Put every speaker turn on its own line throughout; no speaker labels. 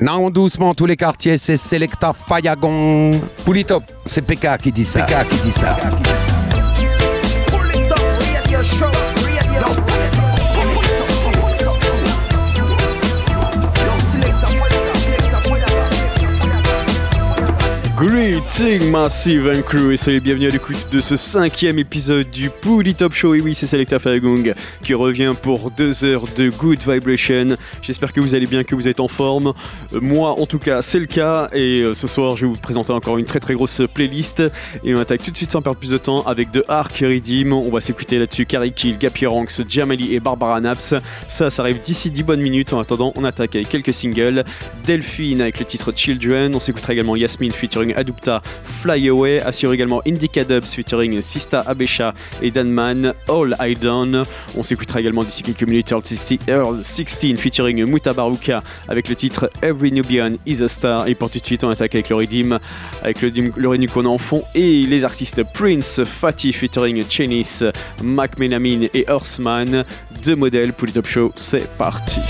Non, doucement, tous les quartiers, c'est Selecta Fayagon. Poulitop, c'est PK qui dit ça. PK qui dit ça.
Greeting Massive and Crew et soyez bienvenue à l'écoute de ce cinquième épisode du Pouli Top Show. Et oui, c'est Selecta Fagong qui revient pour deux heures de Good Vibration. J'espère que vous allez bien, que vous êtes en forme. Euh, moi, en tout cas, c'est le cas. Et euh, ce soir, je vais vous présenter encore une très très grosse playlist. Et on attaque tout de suite sans perdre plus de temps avec The Ark Redeem. On va s'écouter là-dessus Carrie Kill, Gapi Ranks, Jamali et Barbara Naps. Ça, ça arrive d'ici 10 bonnes minutes. En attendant, on attaque avec quelques singles. Delphine avec le titre Children. On s'écoutera également Yasmine featuring Adupta Fly Away, assure également Indica Dubs featuring Sista Abesha et Danman All I Done. On s'écoutera également d'ici quelques minutes Earl 16 featuring Mutabaruka avec le titre Every Nubian is a Star. Et pour tout de suite, on attaque avec le avec le, le qu'on a en fond et les artistes Prince, Fatih featuring Chenis, Mac Menamin et Horseman. Deux modèles pour le Top Show, c'est parti.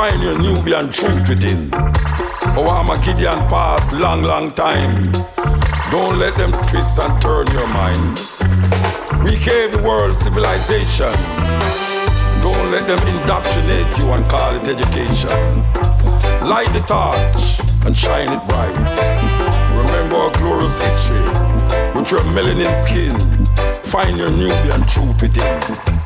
find your Nubian truth within. Oh, I'm a Gideon past long, long time. Don't let them twist and turn your mind. We gave the world civilization. Don't let them indoctrinate you and call it education. Light the torch and shine it bright. Remember our glorious history with your melanin skin. Find your Nubian truth within.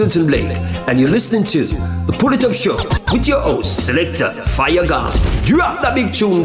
Pendleton Blake, and you're listening to The Pull It Up Show with your host, selector Fire God. Drop that big tune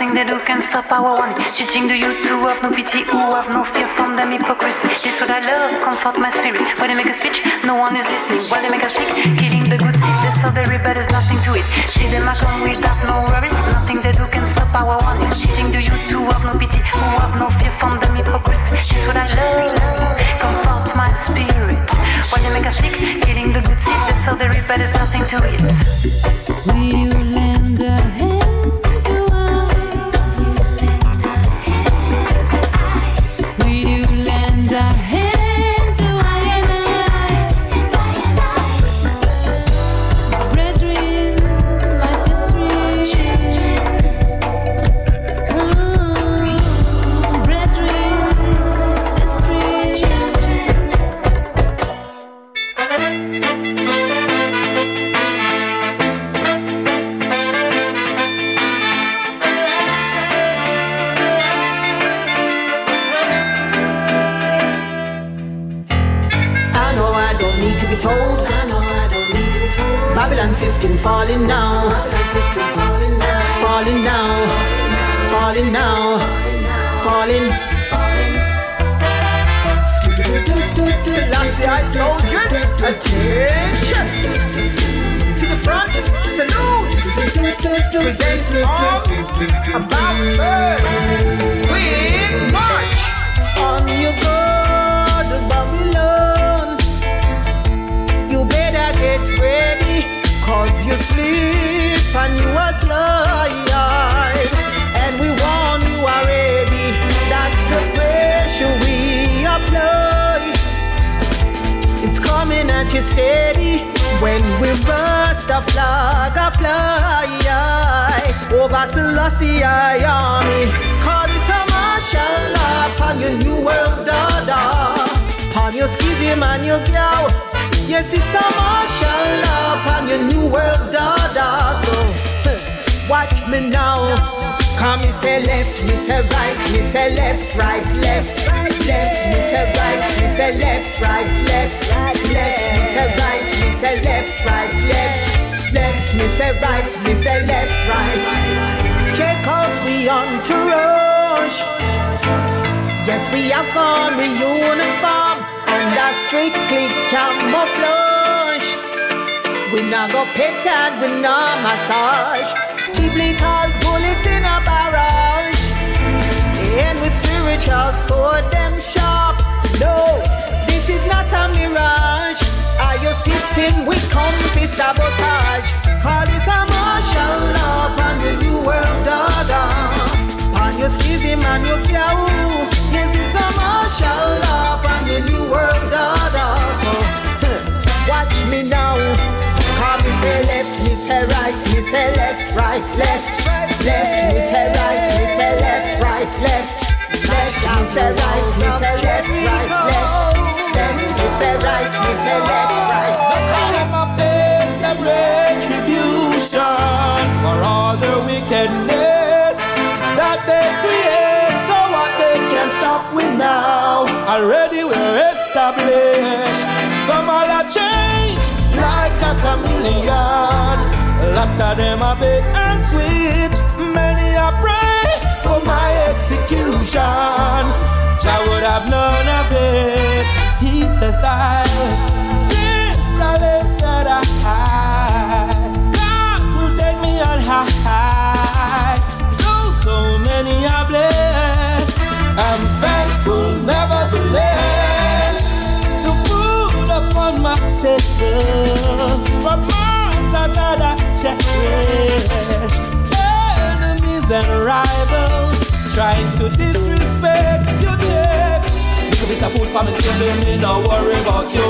nothing
they do can stop our one. Teaching the youth to have no pity, who have no fear from them hypocrisy. This what I love, comfort my spirit. When they make a speech, no one is listening. While they make a speech, killing the good seed. That's all they're but there's nothing to it. See them come without no worries. Nothing they do can stop our one. Teaching the youth to have no pity, who have no fear from them hypocrisy. This what I love, comfort my spirit. When they make a speech, killing the good seed. That's all they but there's nothing to it.
Will you lend a hand?
Present arms, about burn. Quick march. On you go to Babylon. You better get ready, cause you sleep and you are slide. And we warn you already that the pressure we apply is coming at you steady when we burst a flag a fly Selassie army. Cause it's a martial law upon your new world order. Upon your schism and your cow. Yes, it's a martial law upon your new world order. So, watch me now. Come, me say left, me say right, me say left, right, left, right, left, me say right, me say left, right, left, right, left, me say right, me say left, right, left, left, me say right, me say left, right. Check out we on entourage. Yes, we have gone with uniform and a strictly camouflage. We not go petted, we not massage. Biblical bullets in a barrage. And with spiritual sword, them sharp. No, this is not a mirage. Your system we come for sabotage? Call it a martial law on the new world order. On your schism and your cow. Yes, it's a martial law on the new world order. So, watch me now. Call me say left, me say right, me say left, right, left, left, me say right, me say left, right, left, left, me say right, me say left, right, left, left, me say right, me say left, right.
Call on my face, them retribution for all their wickedness that they create. So what they can stop with now? Already we're established. Some all a change like a chameleon. Lot of them are big and sweet. Many are pray for my execution. Jah would have none of it. He has died. This knowledge that I hide. God will take me on high. Though so many are blessed, I'm thankful nevertheless. The food upon my table from Mars another cherish. Enemies and rivals trying to disrespect check. Bit of food for me table, me no worry about you.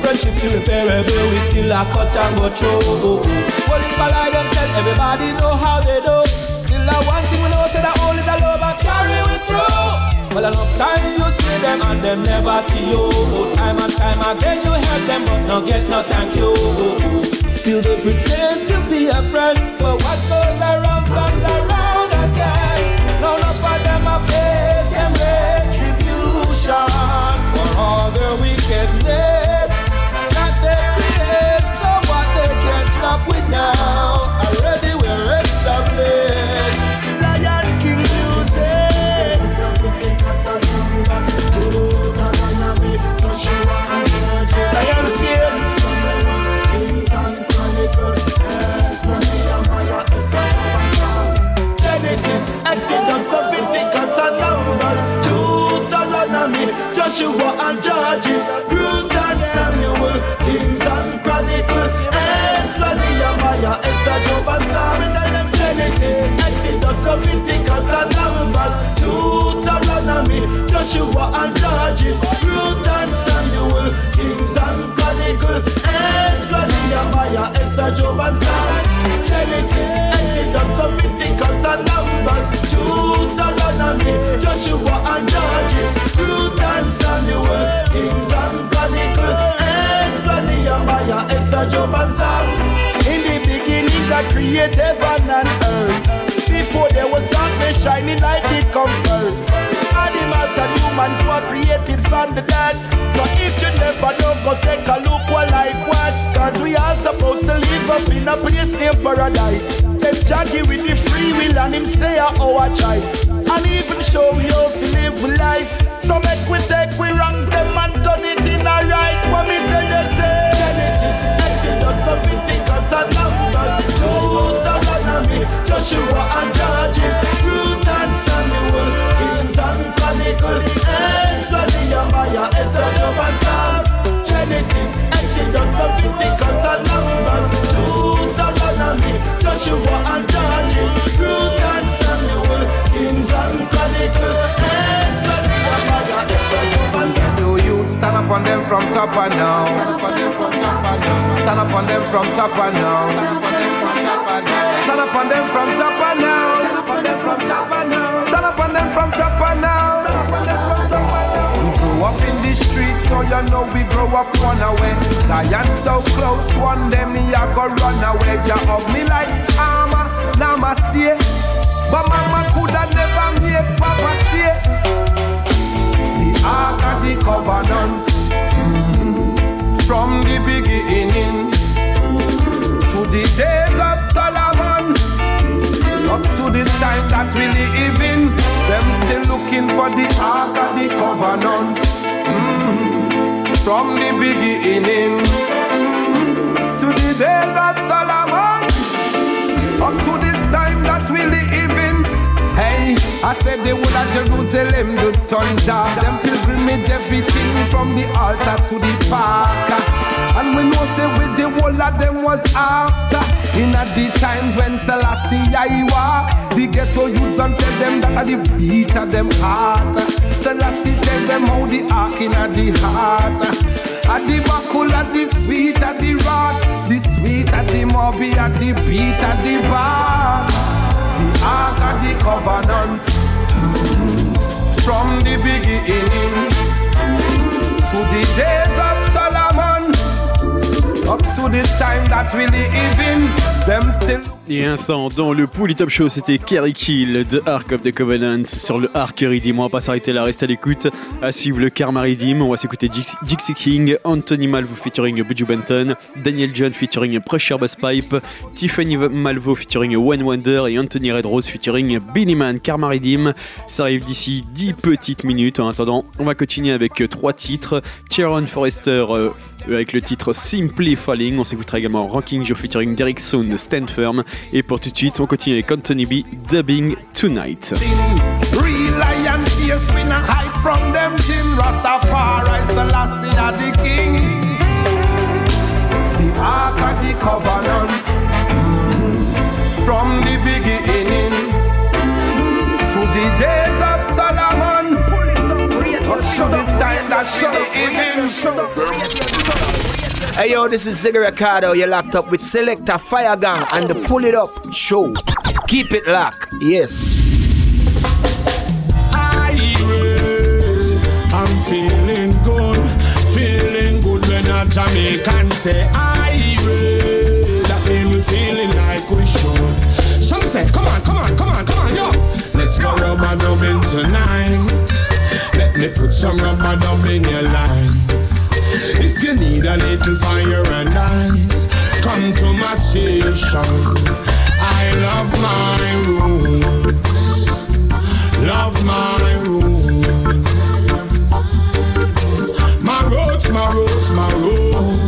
Friendship irreparable, we still a cut and go through. Well, if I lie, them tell everybody know how they do. Still a one thing we know, say that only the love and carry we through. Well, enough time you see them and them never see you. Time and time again you help them, but no get no thank you. Still they pretend to be a friend, but what
Joshua and Judges, Ruth and Samuel, Kings and Chronicles, Ezra, Nehemiah, Esther, Job and Psalms. Genesis, Exodus, Leviticus, and Numbers, Deuteronomy, Joshua and Judges, Ruth and Samuel, Kings and Chronicles, Ezra, Nehemiah, Esther, Job and Psalms. Joshua and Judges, and Kings and Chronicles, Ezra, Nehemiah, Job and. In the beginning, God created heaven and earth. Before there was darkness, shining light first. Animals and humans were created from the. So if you never know, go take a look life we all supposed to live up in a place named paradise. Then Jackie with the free will and him say our choice. And even show we to live life. So make we take we wrongs them and turn it in a right. What me tell you say? Genesis, Exodus, Leviticus and Numbers. Deuteronomy, Joshua and Judges. Ruth and Samuel, Kings and Chronicles. Ezra, Nehemiah, Esther, Job and Psalms. Genesis, Exodus, Leviticus and Numbers. Deuteronomy, Joshua and
Do you stand up on them from top and now? Stand up on them from top and now. Stand up on them from top and now. Stand up on them from top and now. Stand up on them from top and now. We grew up in the streets, so you know we grow up one away. Zion so close, one day me I go run away. Jah hug me like armor, namaste. But mama coulda made papa stay. The ark of the covenant. Mhm, from the beginning. To the days of Solomon. Up to this time that we live in. Them still looking for the ark of the covenant. Mhm, from the beginning. To the days of Solomon. Up to this time that we live in. Hey, I said they whole of Jerusalem do turn dark. Them pilgrimage everything from the altar to the park. And we know say with the whole of them was after. In the times when Selassie I walk, the ghetto youths and tell them that are the beat of them heart. Selassie tell them how the ark in the heart. At the buckle, at the sweet, at the rock, the sweet, at the mobby, at the beat, at the bar. Ark of the covenant from the beginning to the days of Solomon up to this time that we live in. Them still
Et un instant, dans le Pouli Top Show, c'était Kerry Kill de Ark of the Covenant sur le Ark Redeem. On va pas s'arrêter là, reste à l'écoute. À suivre le Karma Redeem. On va s'écouter Dixie King, Anthony Malvo featuring Buju Benton, Daniel John featuring Pressure Bass Pipe, Tiffany Malvo featuring One Wonder et Anthony Red Rose featuring Billy Man. Karma Redeem, ça arrive d'ici 10 petites minutes. En attendant, on va continuer avec euh, trois titres. Sharon Forrester euh, avec le titre Simply Falling. On s'écoutera également Ranking Joe featuring Derek de Stand Firm. Et pour tout de suite, on continue avec Anthony B, Dubbing Tonight.
Real lion face, we not hide from them chin. Rastafari, Selassie, are the king. The ark of the covenant from the beginning to the days of Solomon. Up to this time that we live in.
Hey yo, this is Ziggi Recado. You're locked up with Selector Fire Gang and the Pull It Up Show. Keep it locked. Yes.
I'm feeling good, feeling good when a Jamaican say I That made me feeling like we should. Some say, come on, come on, come on, come on, yo. Let's go rubber dubbing tonight. Let me put some rubber dub in your life. If you need a little fire and ice, come to my station. I love my roots, love my roots. My roots, my roots, my roots.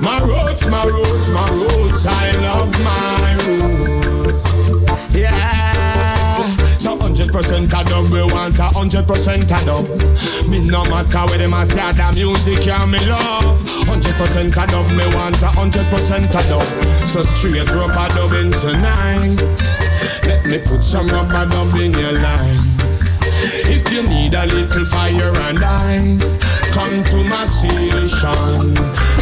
My roots, my roots, my roots. I love 100% a dub, we want a 100% a dub. Me no matter where them a say the music, yeah, me love. 100% a dub, me want a 100% a dub. So straight rubber dubbing tonight. Let me put some rubber dub in your life. If you need a little fire and ice, come to my station.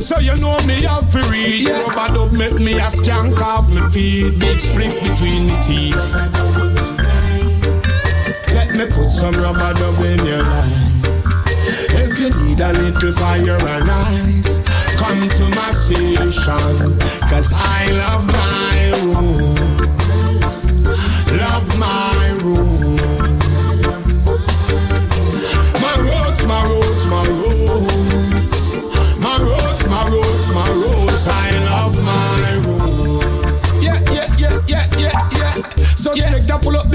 So you know me have to read. Yeah. Rubber dub make me a skank off me feet. Big split between me teeth. Let me me put some rubber dub in your life. If you need a little fire and ice, come to my station. Cause I love my room.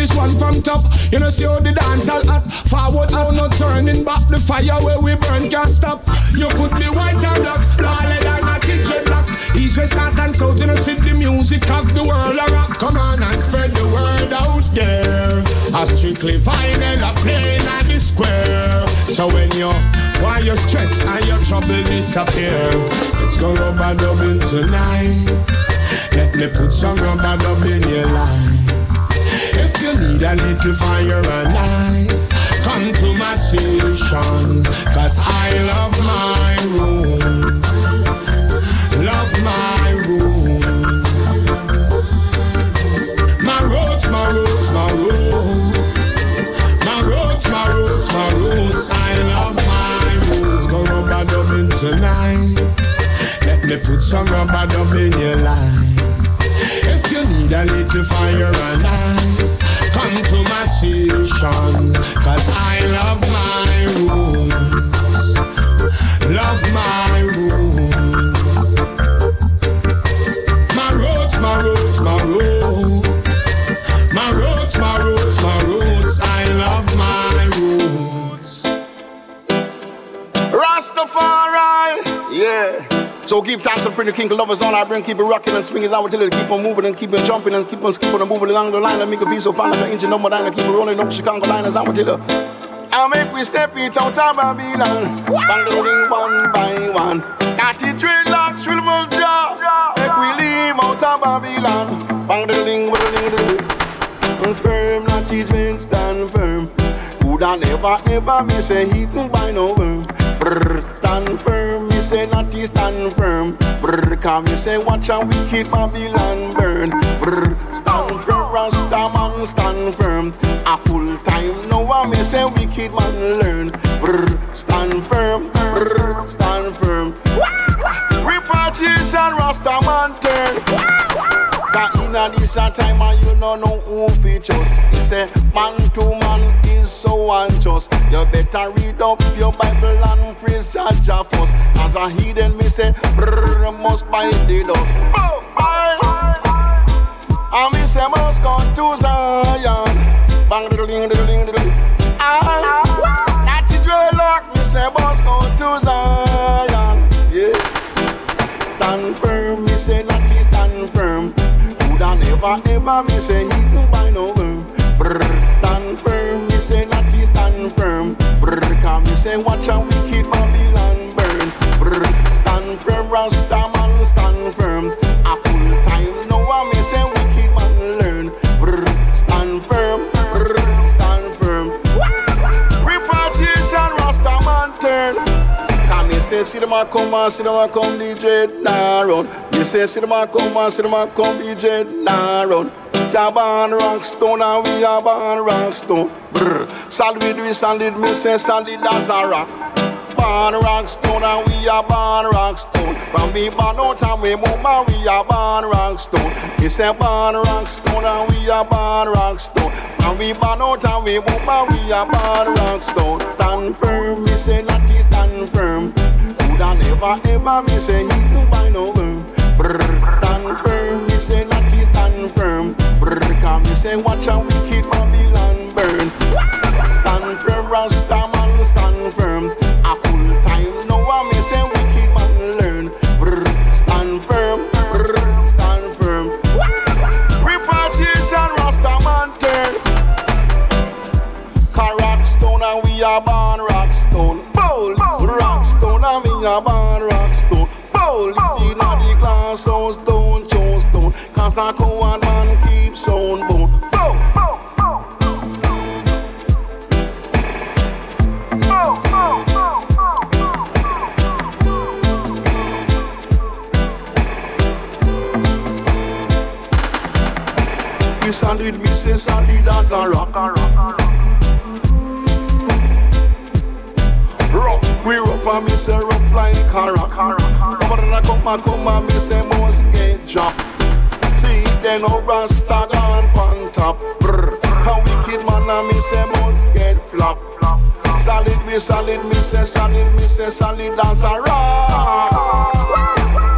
This one from top. You know, see how the dance all hot. Forward, now no turning back. The fire where we burn can't stop. You could be white or black, lolly than a kitchen blocks. East, west, north, and south. You know, see the music of the world. I rock. Come on and spread the word out there. A strictly vinyl, a playing at the square. So when you why your stress and your trouble disappear, let's go rubber dubbing tonight. Let me put some rubber dub in your life. Need a little fire and ice, come to my station. Cause I love my room. Love my room. My roads, my roads, my roads. My roads, my roads, my roads. I love my roads. Go rubber dubbing tonight. Let me put some rubber dub in your life. If you need a little fire and ice, come to my station. Cause I love my rooms. Love my room. My roads, my roads, my roads. My roads, my roads, my roads. I love my roads.
Rastafari, yeah. So give thanks and bring the king of lovers on our bring, keep it rocking and swinging out till it keep on moving and keep on jumping and keep on skipping and moving along the line and make a feel so fine like an engine number nine and keep it rolling up Chicago line as till it. I'll make we step it out of Babylon. Bang one by one. Natty dreadlocks, shrivel jaw. Make we leave out of Babylon. Bang the ling, ling, Firm, natty dread, stand firm. Could I never, ever me say eaten by no worm. Brr, stand firm, say natty stand firm. Brr, come me say watch a wicked Babylon burn. Brr, stand firm, Rasta man stand firm. A full time now I me say wicked man learn. Brr, stand firm, brr, stand firm. Repatriation, Rasta man turn. That in a this a time and you don't know who features. He say man to man is so unjust. You better read up your Bible and praise Judge first. As a heathen me say, brr, must buy the dust. Bow, bye. And me say must go to Zion. Bang diddle ding diddle ding diddle. Ah, natty dreadlock me say must go to Zion. Yeah. Stand firm, me say natty. Coulda never ever me say eaten by no worm. Brr, stand firm, me say natty stand firm. Brr, come me say watch a wicked Babylon burn. Brr, stand firm, Rasta say, see them a come and see them a come, DJ nah run. Me say, see them a come and see them a come, DJ nah run. Ja born rock stone and we are born rock stone. Brr. Solid we solid, me say solid as a rock. Born rock stone and we are born rock stone. From we born out and we move and we are born rock stone. Me say born rock stone and we are born rock stone. And we born out and we move and we are born rock stone. Stand firm, me say natty stand firm. Coulda never ever me say eaten by no worm. Brr, stand firm, me say natty stand firm. Brr, come me say watch a wicked Babylon burn. Stand firm, Rasta are born rock stone. Bold in the glass stone, stone, stone, stone. Cause go one man keeps on bone. Me solid, me say solid as a rock.
and me say rough like car. Come on, come on, come on, me say must get drop. See, then no rasta gone on top. Brr. How wicked man and me say must get flop. Solid, me solid, me say solid, me say solid as a rock.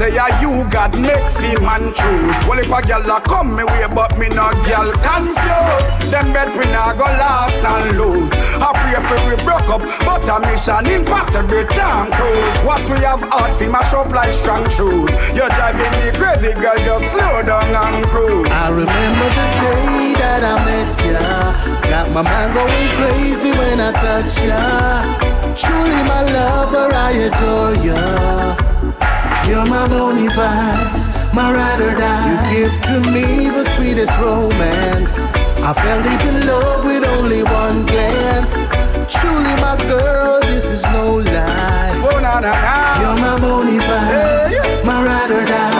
Say a you God make fi man choose. Well if a gal a come me way, but me no gal confused. Them bet we not go last and lose. I pray for we broke up, but a mission impossible time cruise. What we have hard fi mash up like strong shoes. You're driving me crazy, girl. Just slow down and cruise.
I remember the day that I met ya. Got my mind going crazy when I touch ya. Truly my lover, I adore ya. You're my bonafide, my ride or die. You give to me the sweetest romance. I fell deep in love with only one glance. Truly my girl, this is no lie.
Oh, na, na, na.
You're my bonafide, my ride or die.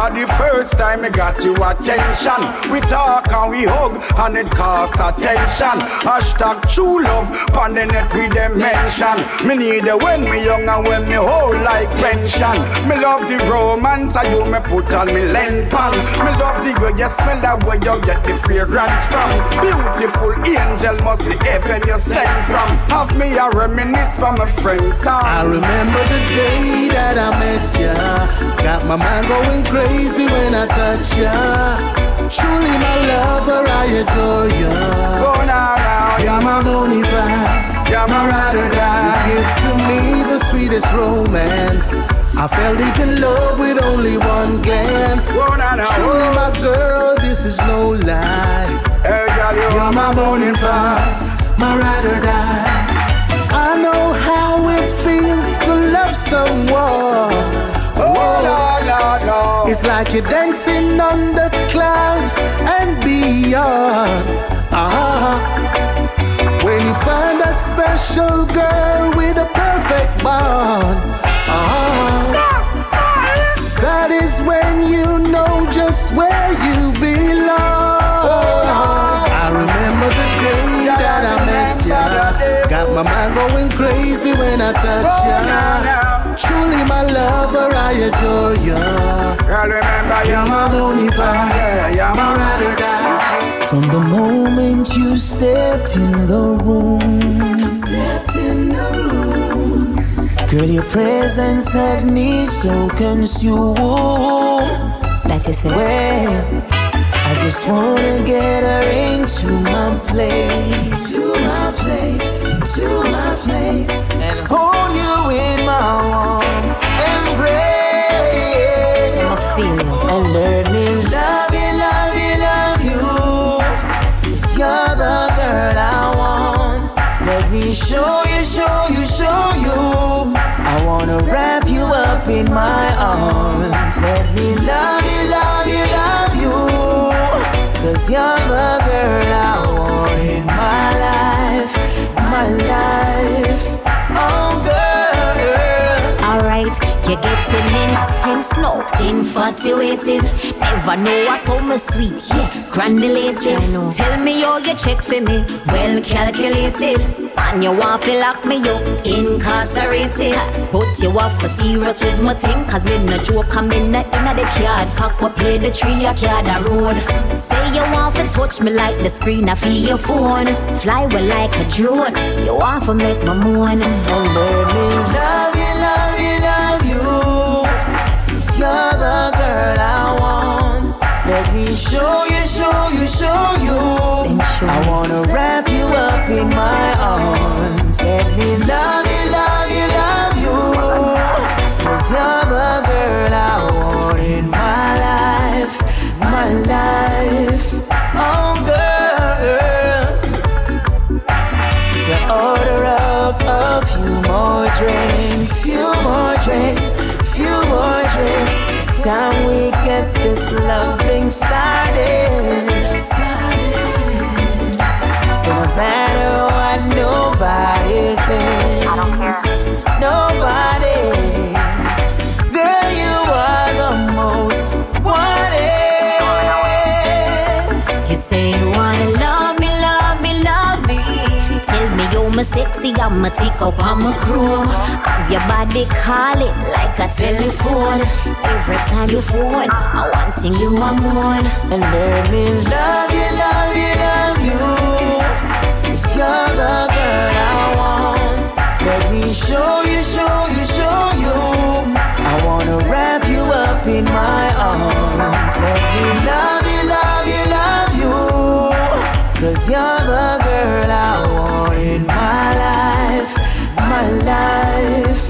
I remember the first time I got your attention. We talk and we hug and it costs attention. Hashtag true love, on the net we them mention. Me need it when me young and when me old like pension. Me love the romance and you me put on me length pan. Me love the way you smell that way you get the fragrance from. Beautiful angel must see heaven you sent from. Have me a reminisce from my friend's.
I remember the day that I met ya. Got my mind going crazy when I touch ya. Truly my lover, I adore ya.
Go now, now.
You're my bonafide,
You're
my ride or die. You give to me the sweetest romance. I fell deep in love with only one glance.
Go now, now.
Truly my girl, this is no lie.
Hey, girl, you
You're my bonafide, my ride or die. I know how it feels to love someone.
Oh, Lord, Lord.
It's like you're dancing on the clouds and beyond. Ah, when you find that special girl with a perfect bond. Ah, that is when you know just where you belong. I remember the day that I met ya. Got my mind going crazy when I touch ya. Truly my lover, I adore ya.
Girl, remember
You're my bonafide,
Yeah, yeah,
my
my
ride or die.
From the moment you stepped in the room, stepped in the room, girl, your presence had me so consumed.
That is it.
Well, I just wanna get her into my place, to my place, to my embrace.
I feel you.
And let me love you, love you, love you. 'Cause you're the girl I want. Let me show you, show you, show you. I wanna wrap you up in my arms. Let me love you, love you, love you. Cause you're the girl I want in my life, my life.
Getting intense now, infatuated. Never know what's so much sweet, yeah, granulated. Tell me all you check for me, well calculated. And you want to lock me up, incarcerated. But you want for serious with my thing, cause me no joke, I'm in the inna the card. Pack what play the tree, I card the road. Say you want to touch me like the screen I feel your phone. Fly well like a drone. You want to make my moan.
And let me love girl I want. Let me show you, show you, show you. I wanna wrap you up in my arms. Let me love you, love you, love you. Cause you're the girl I want in my life, my life. Time we get this loving started, started. So no matter what nobody thinks, nobody.
a sexy, I'm a tico, I'm a crew. Have your body calling like a telephone. Every time you phone, I want thing you are moan.
And let me love you, love you, love you. It's you're the girl I want. Let me show you, show you, show you.
I wanna wrap you up in my arms. Let me love. Cause you're the girl I want in my life, my life.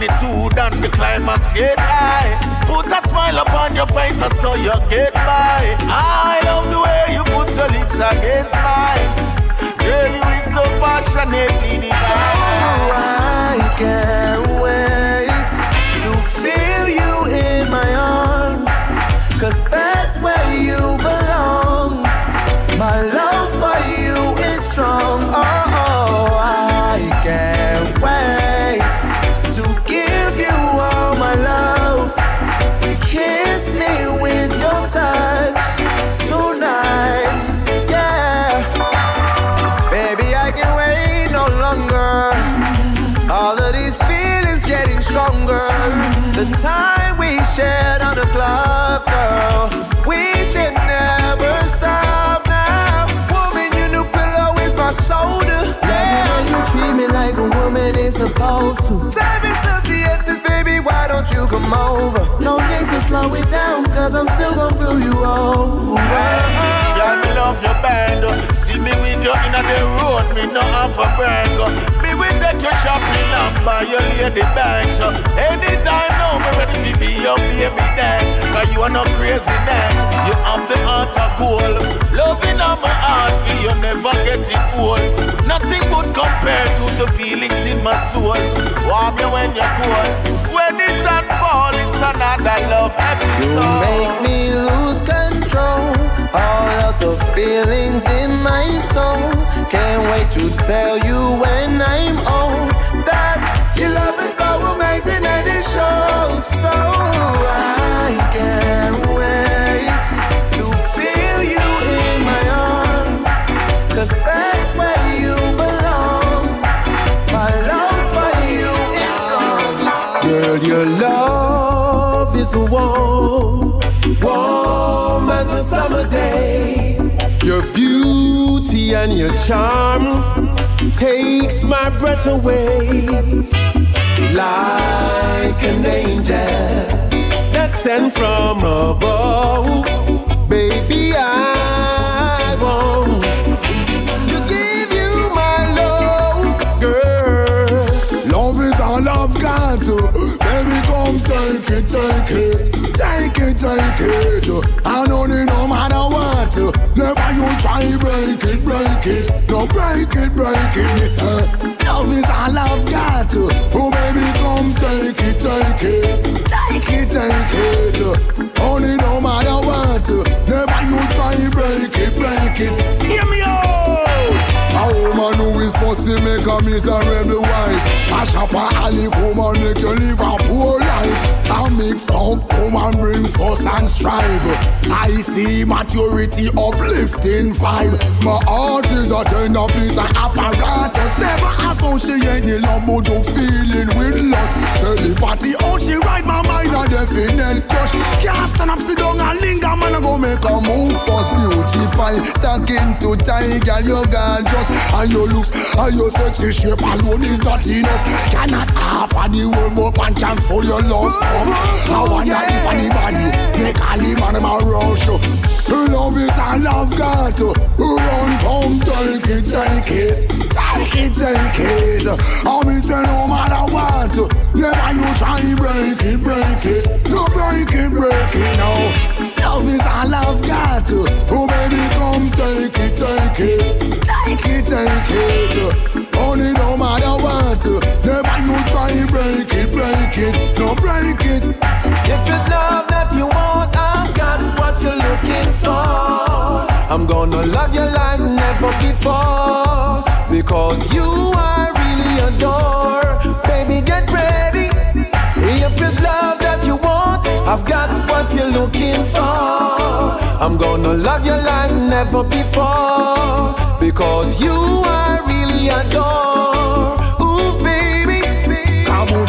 Magnitude and the climax get high. Put a smile upon your face and so you get by. I love the way you put your lips against mine. Girl, you is so passionately divine.
I can't wait to feel you in my arms. Cause I'm still gonna fill you over.
With you in the road, me no have a brag. Me will take you shopping and buy your lady bags. Anytime now, me ready to be your baby dad. Cause you are no crazy man. You have the heart of gold. Loving on my heart, for you never get it old. Nothing would compare to the feelings in my soul. Warm you when you're cold. When it unfold, it's another love episode.
You make me lose control. All of the feelings in my soul. Can't wait to tell you when I'm old that your love is so amazing and it shows. So I can't wait to feel you in my arms. Cause that's where you belong. My love for you is strong.
Girl, your love is warm, as a summer day. Your beauty and your charm takes my breath away. Like an angel that's sent from above, baby, I want to give you my love, girl.
Love is all I've got. Baby, come take it, take it. Take it, take it. Know they no matter what. Never you try break it, break it. No break it, break it. Listen. Love is all I've got. Oh, baby, come take it, take it. Take it, take it. Only no matter what. Never you try break it, break it. Hear me out. A woman who is fussy make a miserable wife. A shopper alley come and make you live a poor life. A mix up come and bring fuss and strive. I see maturity uplifting vibe. My heart is a tender piece of apparatus. Never associate the lumbo joke feeling with lust. Telepathy, oh she ride my mind a definite crush. Can't stand up, sit down and linger, man. I go make a move first. Beauty stuck into to tie, girl, you gorgeous. And your looks, and your sexy shape alone is not enough. Cannot half of the world, but man can for your love. Come. I wonder if anybody make the man my rush. Love is all I've got. Run, come, take it, take it, take it, take it. I miss it no matter what. Never you try break it, break it. No break it, break it now. Love is all I've got. Oh baby, come take it, take it, take it, take it. Only no matter what. Never you try break it, break it, no break it. If it's love that you
want. I'm gonna love you like never before. Because you I really adore. Baby, get ready. If it's love that you want, I've got what you're looking for. I'm gonna love you like never before. Because you I really adore. Ooh, baby.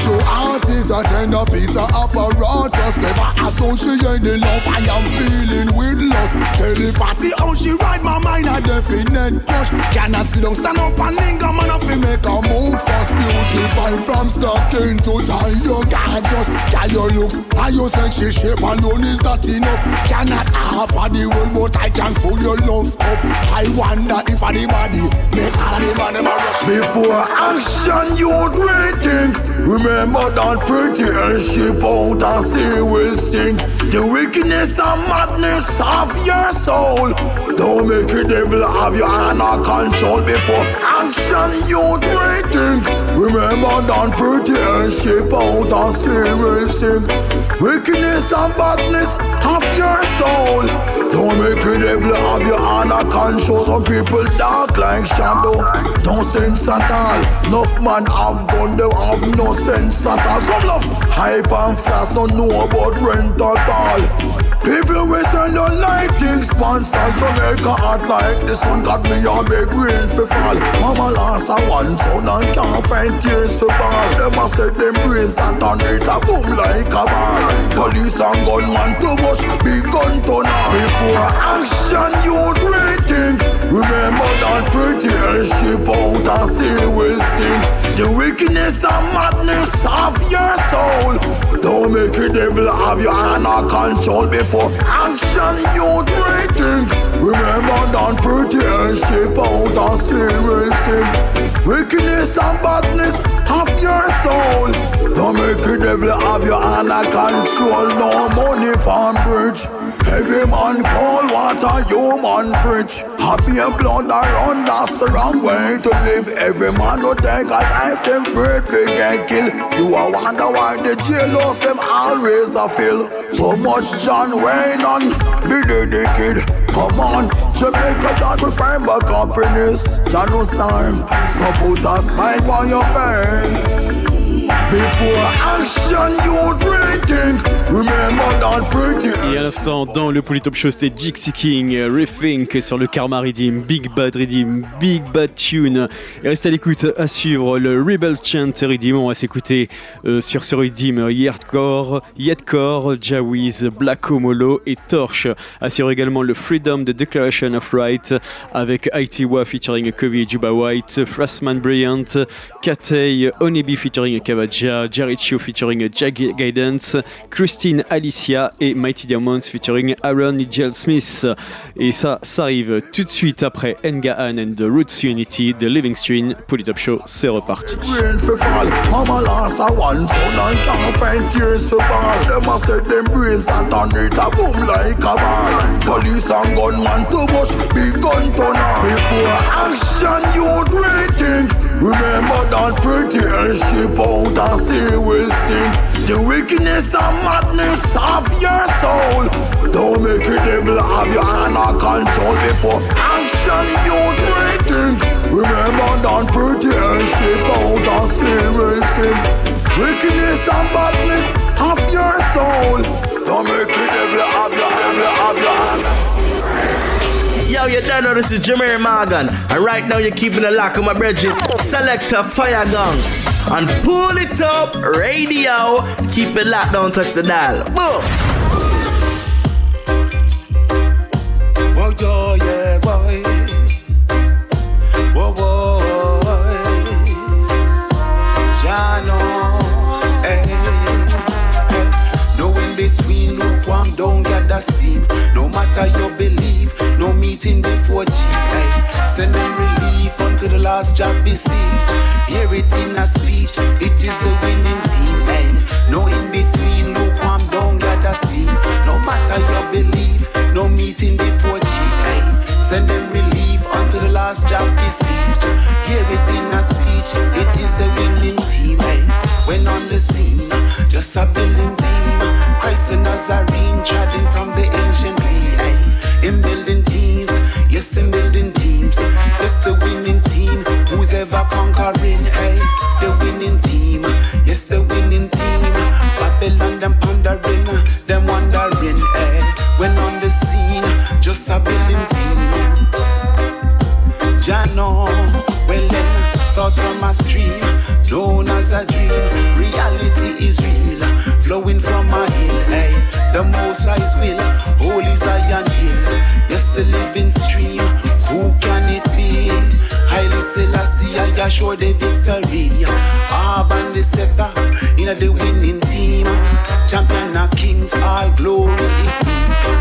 Your heart is a tender piece of apparatus Never associate the love I am feeling with lust. Telepathy how she ride my mind a definite crush. Cannot sit down, stand up and linger Man I feel make a move fast. Beautify from stocking to tie Your gorgeous, yeah your looks And your sexy shape alone is not enough. Cannot offer the world but I can fool your love up. I wonder if anybody make all of the man them rush. Before action you'd rethink. Remember that pretty and ship out and sea will sing The wickedness and madness of your soul. Don't make the devil have your hand or control Before action you'd rethink Remember pretty and ship out and will sing. Wickedness and badness of your soul. Don't make the devil have your hand or control. Some people dark like shadow. No sense at all. Enough man have gun, they have no sense at all. Some love hype and fast, don't know about rent at all People we send your life things constant Jamaica hot like this one got me on big rain for fall. Mama lost a one son and can't find tears to ball Them a said them brains that on it a boom like a ball. Police and gunman to watch big gun turn on Before action you'd rethink. Remember that pretty and ship out and sea will sing The wickedness and madness of your soul Don't make the devil have your hand or control Before action you'd rethink Remember that pretty and ship out and will sing Wickedness and badness of your soul. Don't make the devil have your hand or control. No money from bridge Every man call water, human fridge. Happy and blood around, that's the wrong way to live. Every man who take a life, them afraid to get killed. You a wonder why the jailers them always a feel. So much John Wayne on, the kid. Come on, Jamaica that we find back happiness. Janus time, so put a smile on your face. Before action. Remember.
Et à l'instant, dans le Polytop Show, c'était Dixie King, euh, Rethink sur le Karma Redeem, Big Bad Redeem, Big Bad Tune. Et restez à l'écoute à suivre le Rebel Chant Redeem. On va s'écouter euh, sur ce Redeem Yardcore, Yadcore, Jawiz, Black Omolo et Torch. Suivre également le Freedom The Declaration of Right avec Aitiwa featuring Kobe Juba White, Frostman Brilliant, Katei Onibi featuring Kavaja, Jericho featuring Jag Guidance, Christine Alicia et Mighty Diamonds featuring Aaron Nigel Smith. Et ça, ça arrive tout de suite après Engaan and the Roots Unity, The Living Stream, Pull It Up Show, c'est reparti.
rain for fall. Mama lost a one son and can't find tears to ball. Them a said them brains that on it a boom like a ball. Police and gunman to watch big gun turn on. Before action you'd rethink. Remember that pretty and ship out and sea will sing. The wickedness and madness of your soul. Don't make the devil have your hand or control before action you'd rethink. Remember that pretty and ship out and sea will sing. Wickedness and badness of your soul. Don't make the devil
Yo, you don't know this is Jemere Morgan. And right now you're keeping a lock on my brethren. Selector Fire Gun. And pull it up, radio. Keep it locked, don't touch the dial. Boom.
Oh, yeah, boy. Whoa, whoa. Jano, eh.
No in between, lukewarm, don't get the steam. No matter your belief, meeting before chief. Hey, send them relief unto the last job besieged. Hear it in a speech, it is the winning team. Hey, no in between, lukewarm, don't get the steam. No matter your belief, no meeting before chief. Hey, send them relief unto the last job besieged. Hear it in a speech, it is the winning team. Hey, when on the scene, just a building team. Christ and Nazarene, treading the
most high's will, holy Zion hill. Yes, the living stream, who can it be? Highly Selassie, I assure the victory. Abandon the scepter, in the winning team. Champion of kings, all glory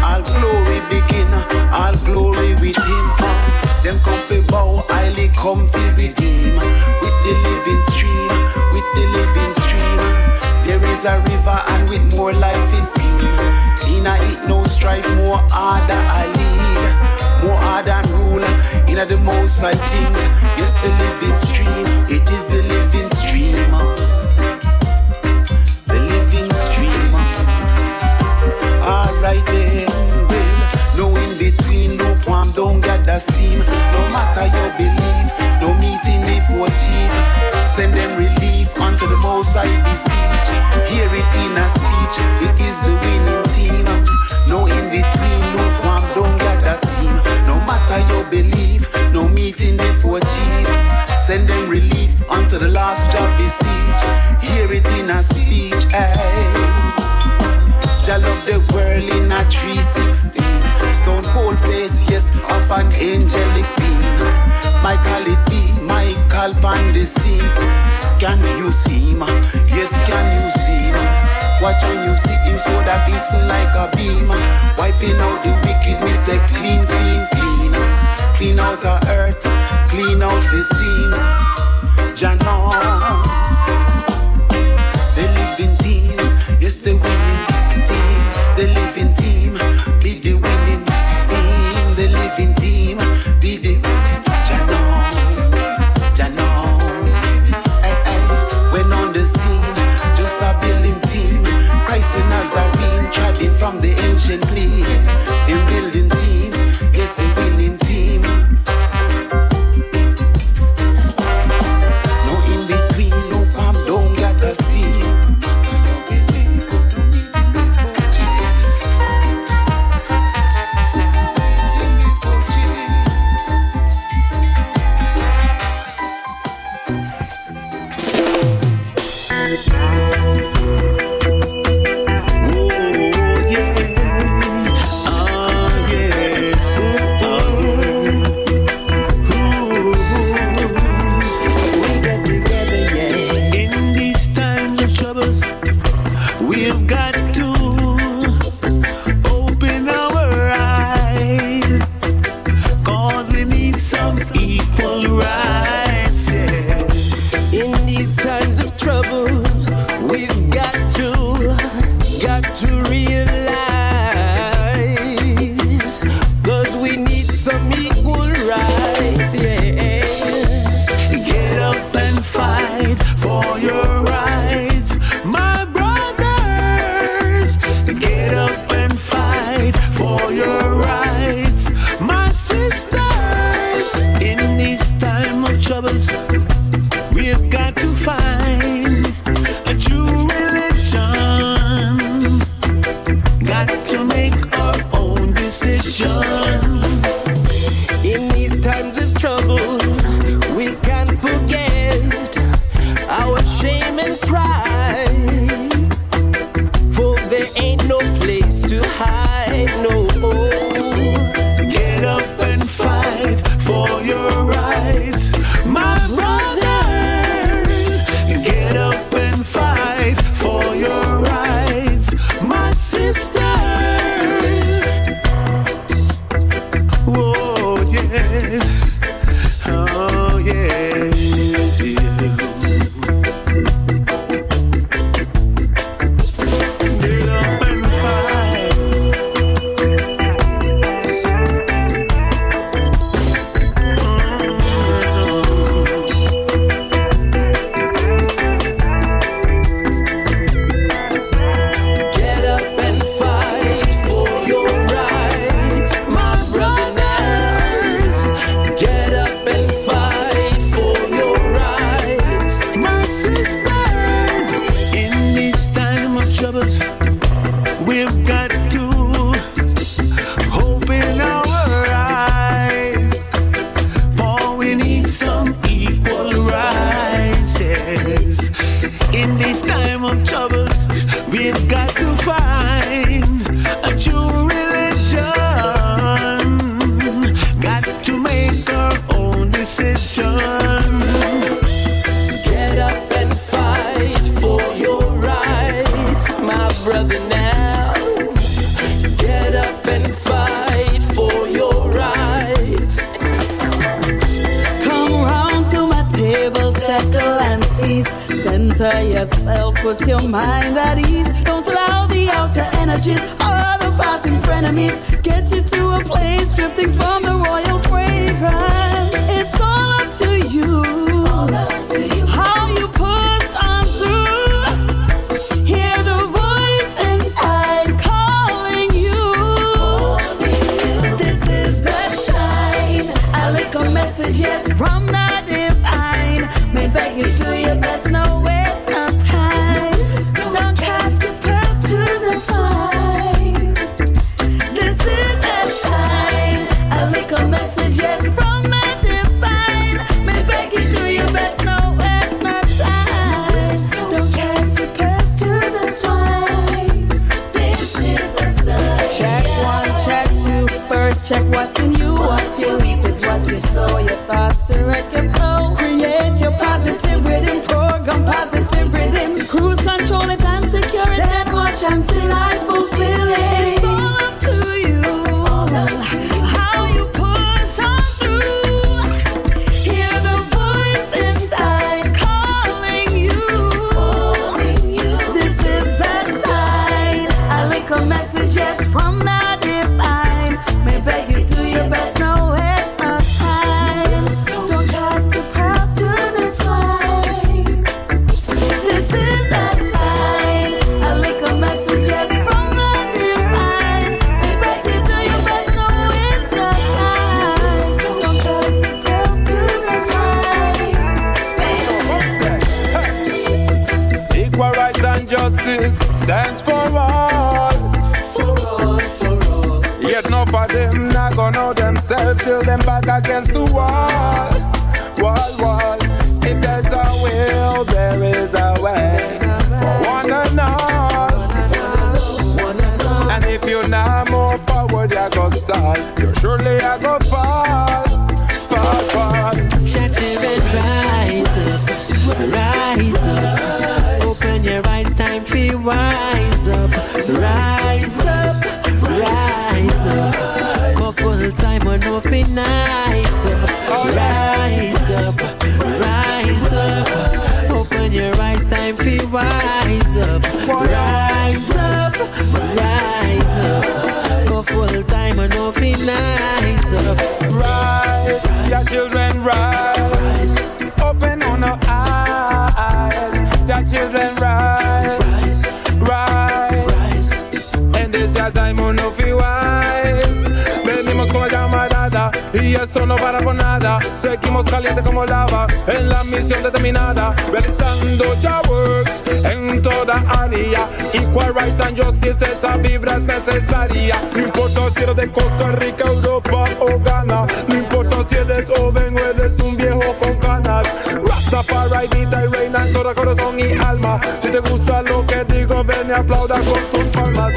All glory begin, all glory with him. Them come comfy bow, highly comfy redeem. With the living stream, with the living stream. There is a river and with more life it Inna it no strife, more harder I lead, more harder and rule. Inna the most high things, it's the living stream. It is the living stream. The living stream. Alright then, well, no in between, no palm, don't gather steam. No matter your belief, no meeting before team.
sisters in these time of troubles.
en toda área. Equal rights and justice, esa vibra es necesaria. No importa si eres de Costa Rica, Europa o Ghana. No importa si eres joven o eres un viejo con ganas. Rastafari vida y reina en todo corazón y alma. Si te gusta lo que digo, ven y aplauda con tus palmas.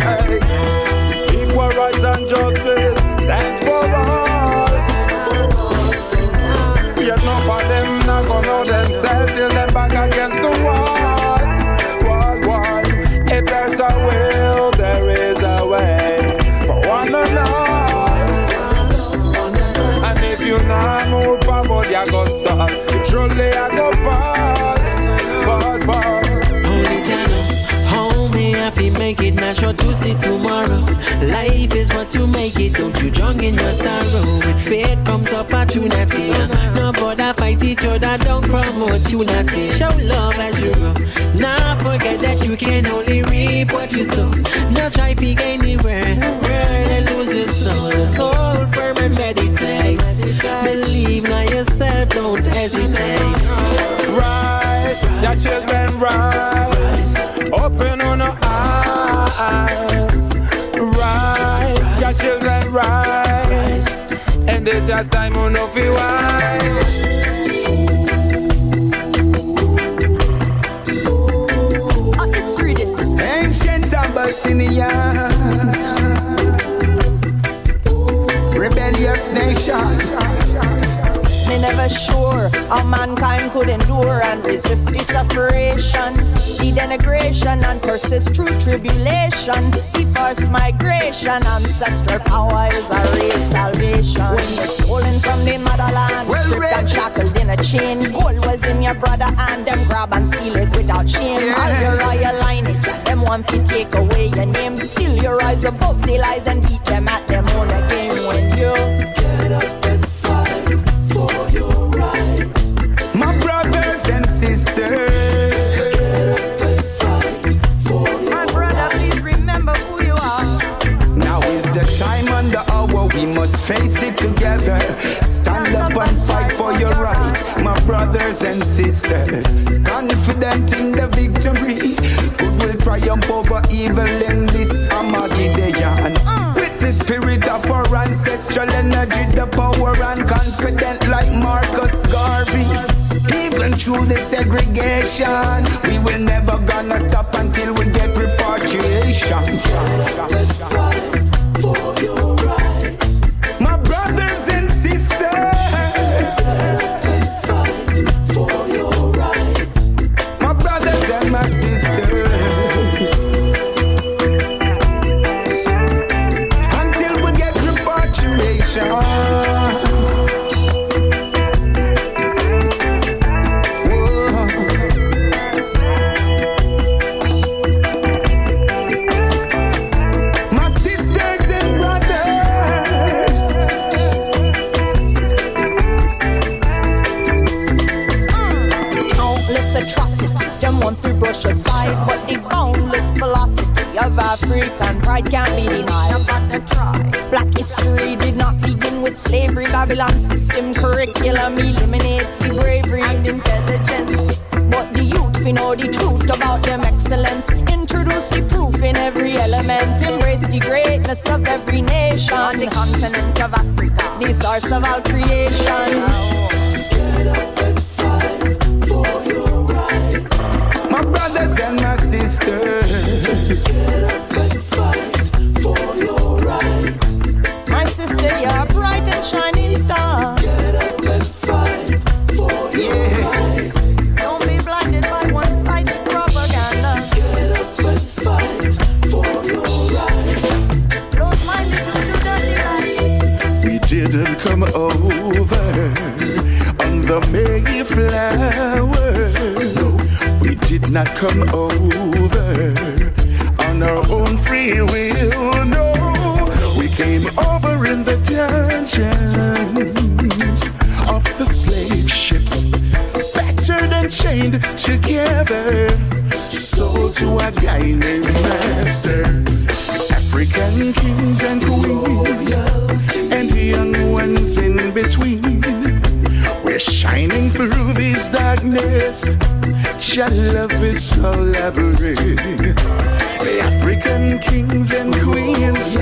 drunk in your sorrow. With faith comes opportunity. No bother fight each other, don't promote unity. Show love as you grow. Now forget that you can only reap what you sow. Now try to gain the world, and lose your soul. Soul firm and meditate. Believe not yourself, don't hesitate.
Right, your children right wise. And it's a time on no the wise.
Ancient
Abyssinia never
sure how mankind could endure and resist the separation, the denigration, and persist through tribulation, the forced migration. Ancestral power is our real salvation. When you're stolen from the motherland, well stripped and shackled in a chain, gold was in your brother and them grab and steal it without shame. Yeah. All your royal lineage and them want to take away your name. Still, your eyes above the lies and beat them at them own again when you.
Over evil in this Armageddon. With the spirit of our ancestral energy, the power and confident like Marcus Garvey. Even through the segregation, we will never gonna stop until we get repatriation.
System curriculum eliminates the bravery and intelligence. But the youth, we know the truth about them excellence. Introduce the proof in every element. Embrace the greatness of every nation. On the continent of Africa, the source of all creation.
My brothers and my sisters.
My
come over on our own free will. No, we came over in the dungeons of the slave ships, battered and chained together. Sold to a guy named Master. African kings and queens and young ones in between. We're shining through this darkness. Your love is so elaborate. African kings and queens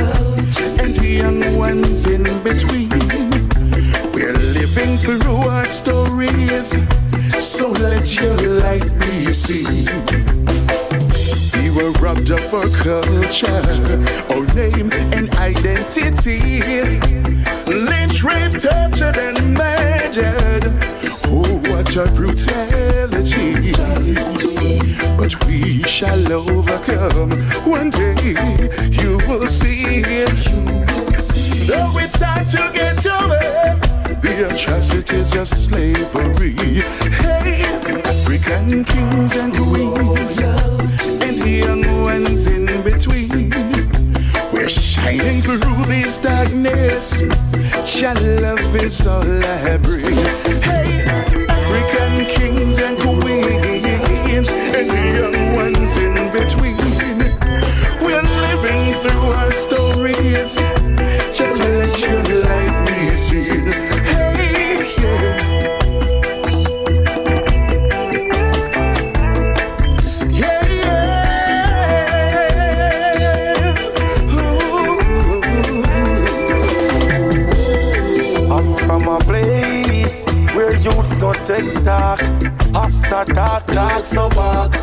and the young ones in between. We're living through our stories. So let your light be seen. We were robbed of our culture, our name and identity. Lynch, raped, tortured, and murdered. What a brutality. But we shall overcome. One day you will see. Though it's hard to get over the atrocities of slavery. Hey, African kings and queens and young ones in between. We're shining through this darkness. Your love is all I bring. Hey, African kings and queens and the young ones in between. We're living through our stories. Just let your light
don't talk. After talk, talks no back.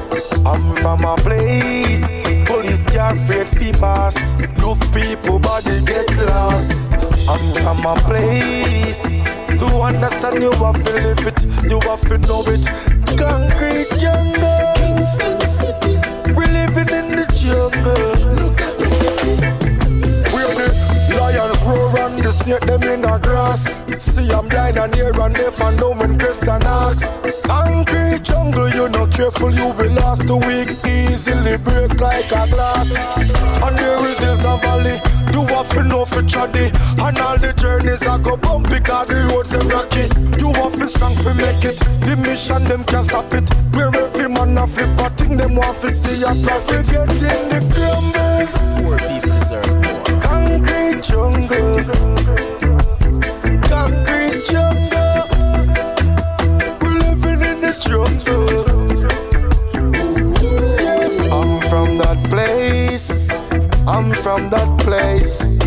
I'm from a place police can't afraid fi pass. Enough people body get lost. I'm from a place. To understand you have to live it, you have to know it. Concrete jungle. We're living in the jungle. The snake them in the grass. See I'm blind and here and deaf and dumb when question asks. Concrete jungle, you not careful, you will last the week. Easily break like a glass. And there is hills and valley. You have to know for troddy And all the journeys I go bumpy Cause the roads are rocky You have to strong to make it The mission them can't stop it Where every man a flip a thing Them want to see a profit Get in the grumbles Poor people deserve more Concrete jungle Concrete jungle We're living in the jungle I'm from that place I'm from that place.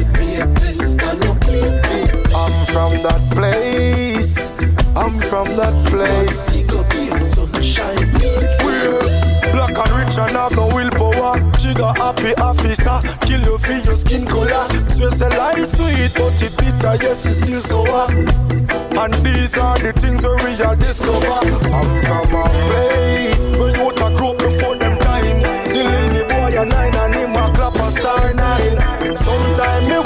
I'm from that place. I'm from that place. Black and rich and have no willpower. Trigger happy officer, kill you for your skin color. So say life sweet, but it bitter, yes, it's still sour. And these are the things where we are discover. I'm from a place where you to grow before them time. The little boy a nine and him a clap a star nine. Sometimes me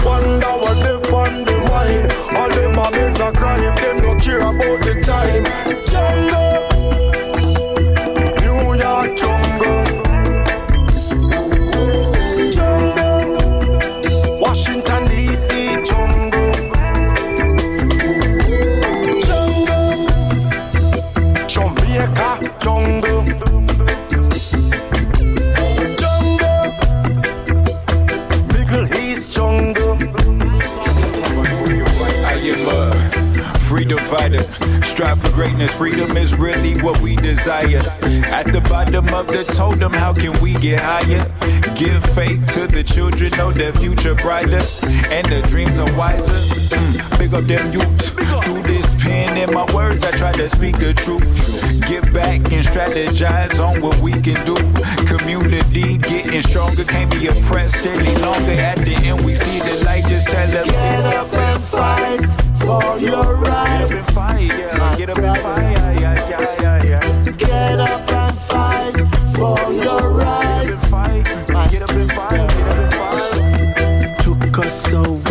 greatness. Freedom is really what we desire. At the bottom of the totem, how can we get higher? Give faith to the children, know their future brighter, and their dreams are wiser. Mm, big up them youth. Through this pen and my words, I try to speak the truth. Give back and strategize on what we can do. Community getting stronger, can't be oppressed any longer. At the end, we see the light. Just tell them,
Get up and fight for your right.
Get up and fight, yeah. Get up and fight, yeah, yeah, yeah, yeah, yeah.
Get up and fight for your right.
Get up and fight, get up and fight, get up and fight.
took us away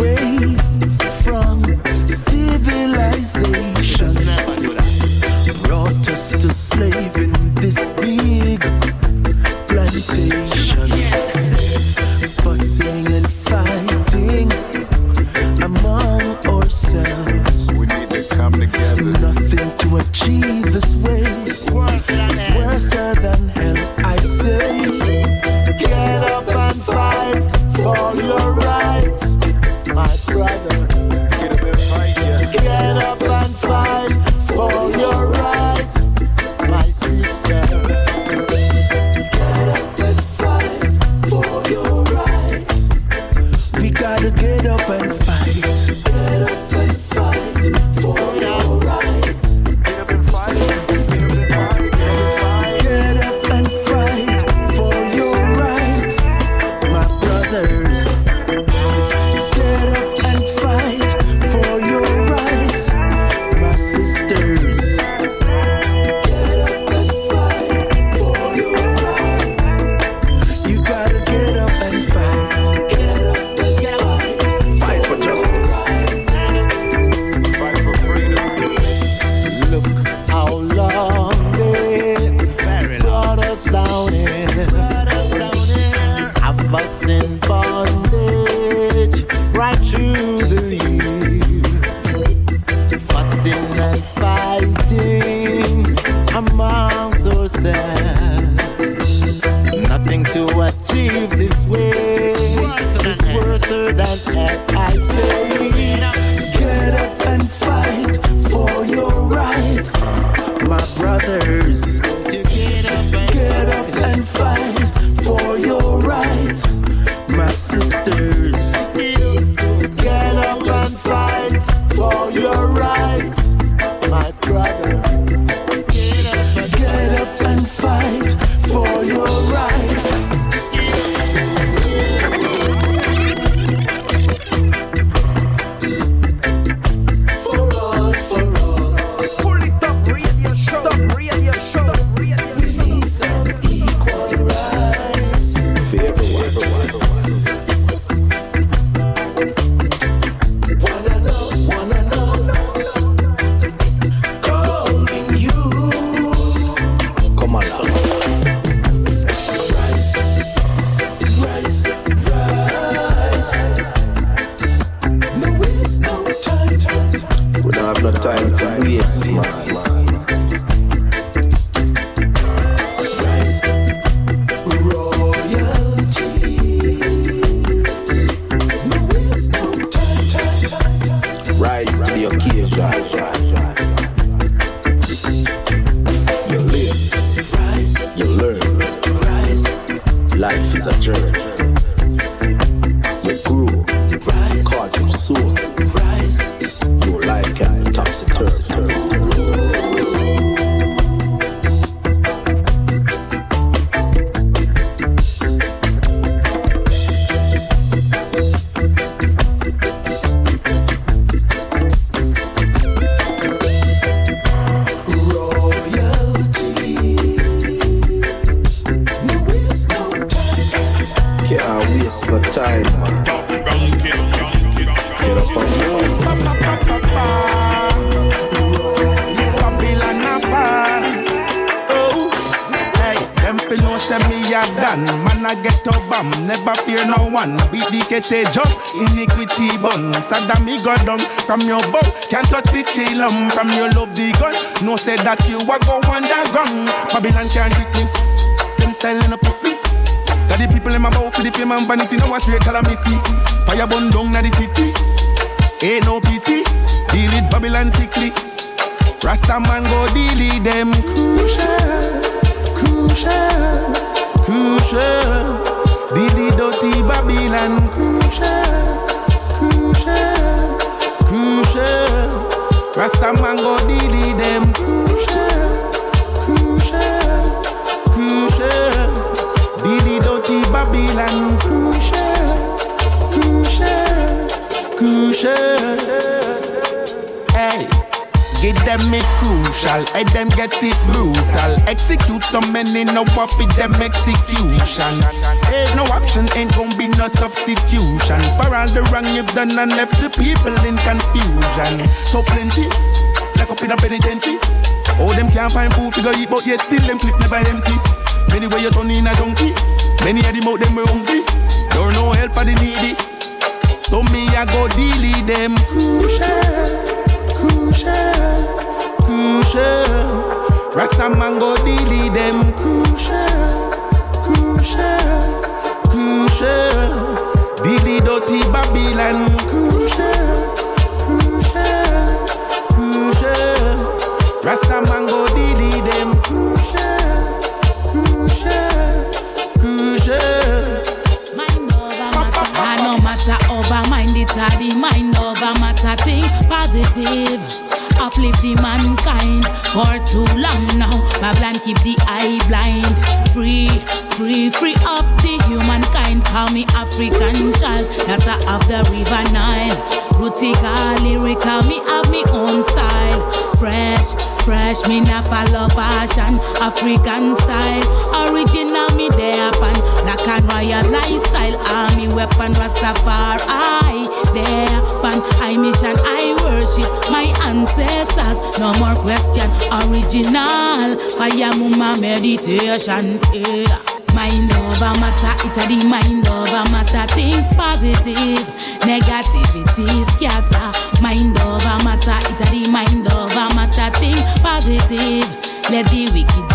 from
your
bow. Can't touch the chillum from your love the gun. No say that you a go underground. Babylon can't trick me. Them style in a foot me. Got the people in my mouth for the fame and vanity. No one straight calamity. Fire burn down na the city. Ain't no pity. Deal with Babylon sickly. Rasta man go deal with them crucial, crucial, crucial. Deal with dirty Babylon crucial, Rasta man go with them crucial, crucial, crucial. With dirty Babylon crucial, crucial, crucial. Hey. Give them it crucial, and them get it brutal. Execute so many, no what fit them execution. No option, ain't gonna be no substitution. For all the wrong you've done and left the people in confusion. So plenty, like up in a penitentiary. Oh, them can't find food to go eat, but yet still them clip never empty. Many way you turn in a donkey, many of them out them were hungry. Don't no help for the needy. So me I go deal with them crucial crucial, crucial. Rasta man go deal with them crucial, crucial, crucial. With dirty Babylon crucial, crucial, crucial. Rasta man go deal with them crucial, crucial, crucial.
Mind over matter, ah, no matter over mind it the mind over matter thing positive. Uplift the mankind for too long now. Babylon keep the eye blind. Free, free, free up the humankind. Call me African child, I have the river Nile. Rootica, lyrical, me have me own style. Fresh, fresh, me na follow fashion. African style, original me there pan. Black and royal lifestyle, army weapon Rastafari. There pan, I mission, I worship my ancestors. No more question, original. Fire muma meditation, yeah. Mind over matter, it a the mind over matter. Think positive, negativity scatter. Mind over matter, it a the mind over matter. Think positive. Let the wicked.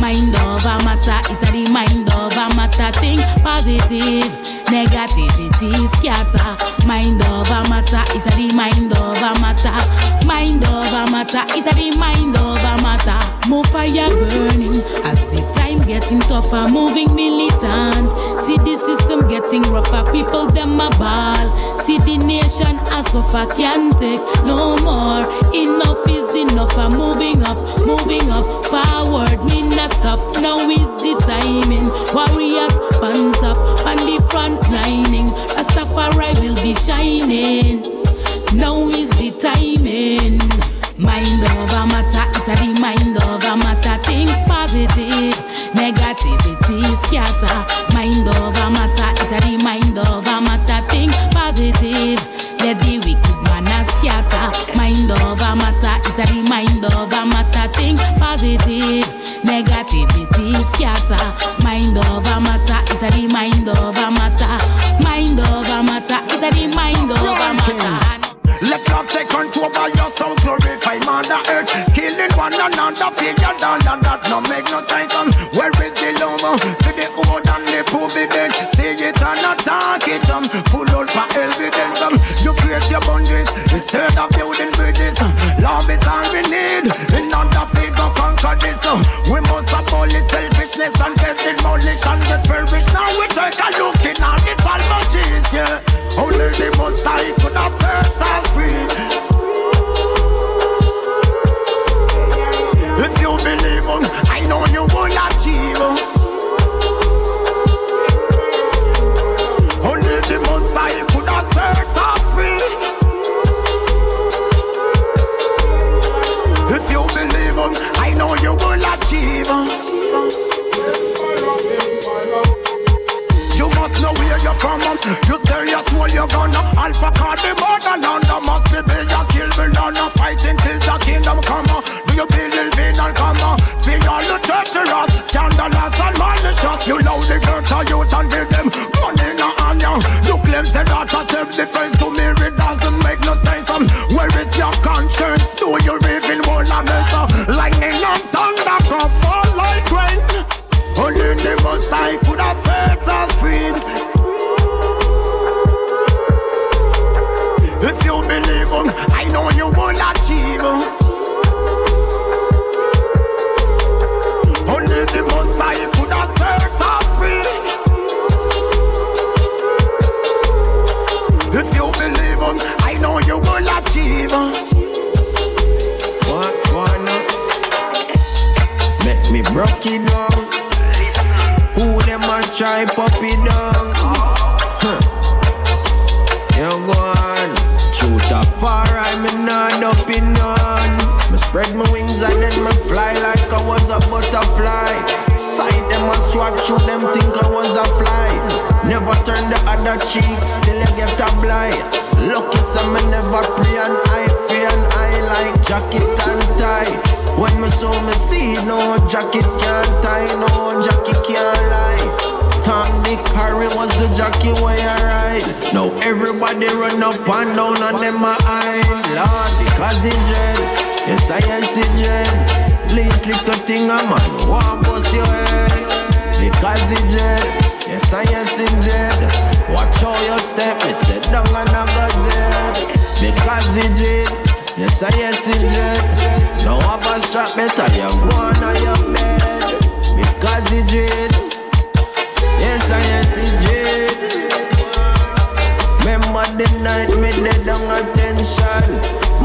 Mind over matter, it a the mind over matter. Think positive, negativity scatter. Mind over matter, it a the mind over matter. Mind over matter, it a the mind over matter. More fire burning as the time getting tougher, moving militant. See the system getting rougher, people them a ball. See the nation a suffer, can't take no more. Enough is enough, I'm moving up, moving up, forward, me not stop. Now is the timing. Warriors pan top, on the front lining. Rastafari will be shining. Now is the timing. Mind over matter, it a the mind over matter. Think positive, negativity scatter. Mind over matter, it a the mind over matter. Think positive, let the wicked man a scatter. Mind over matter, it's a the mind over matter. Think positive, negativity scatter. Mind over matter, it's a the mind over matter. Mind over matter, it's a the mind over matter.
Let love take control of
your soul, glorify mother earth. Killing one another, failure, that, that, that, no make no sense. Um, where is the love? Instead of building bridges. Love is all we need. In order to go conquer this, we must abolish selfishness and get demolished and get perished. Now we take a look in all this almages, yeah. Only the most high could have set know on. You serious, well you're gonna Alpha card the borderland. There must be big a kill me down a fighting till the kingdom come. on. Do you believe in and come? uh? Feel all the treacherous, scandalous and malicious. You love the girl to youth and give them money in a hand. You claim say that a self-defense to me it doesn't make no sense. Um, where is your conscience? Do you even
pop it down? Huh. You go on. Shoot a far, I'm not up in none. Me spread my wings and then me fly like I was a butterfly. Sight them a swag through them think I was a fly. Never turn the other cheek, still you get a blind. Lucky some me never pray and I fear and I like jacket and tie. When me saw me see, no jacket can't tie, no jacket can't lie. Tom Dick Harry was the jockey way I ride. Now everybody run up and down on them a eye. Lord, because he dread. Yes, I yes he dread. Least little thing a man want bust your head. Because he dread. Yes, I yes he dread. Watch how you step, me step down and a gazette. Because he dread. Yes, I yes dread. Now have a strap better, you go on on your bed. Because he dread. The night me dead on attention.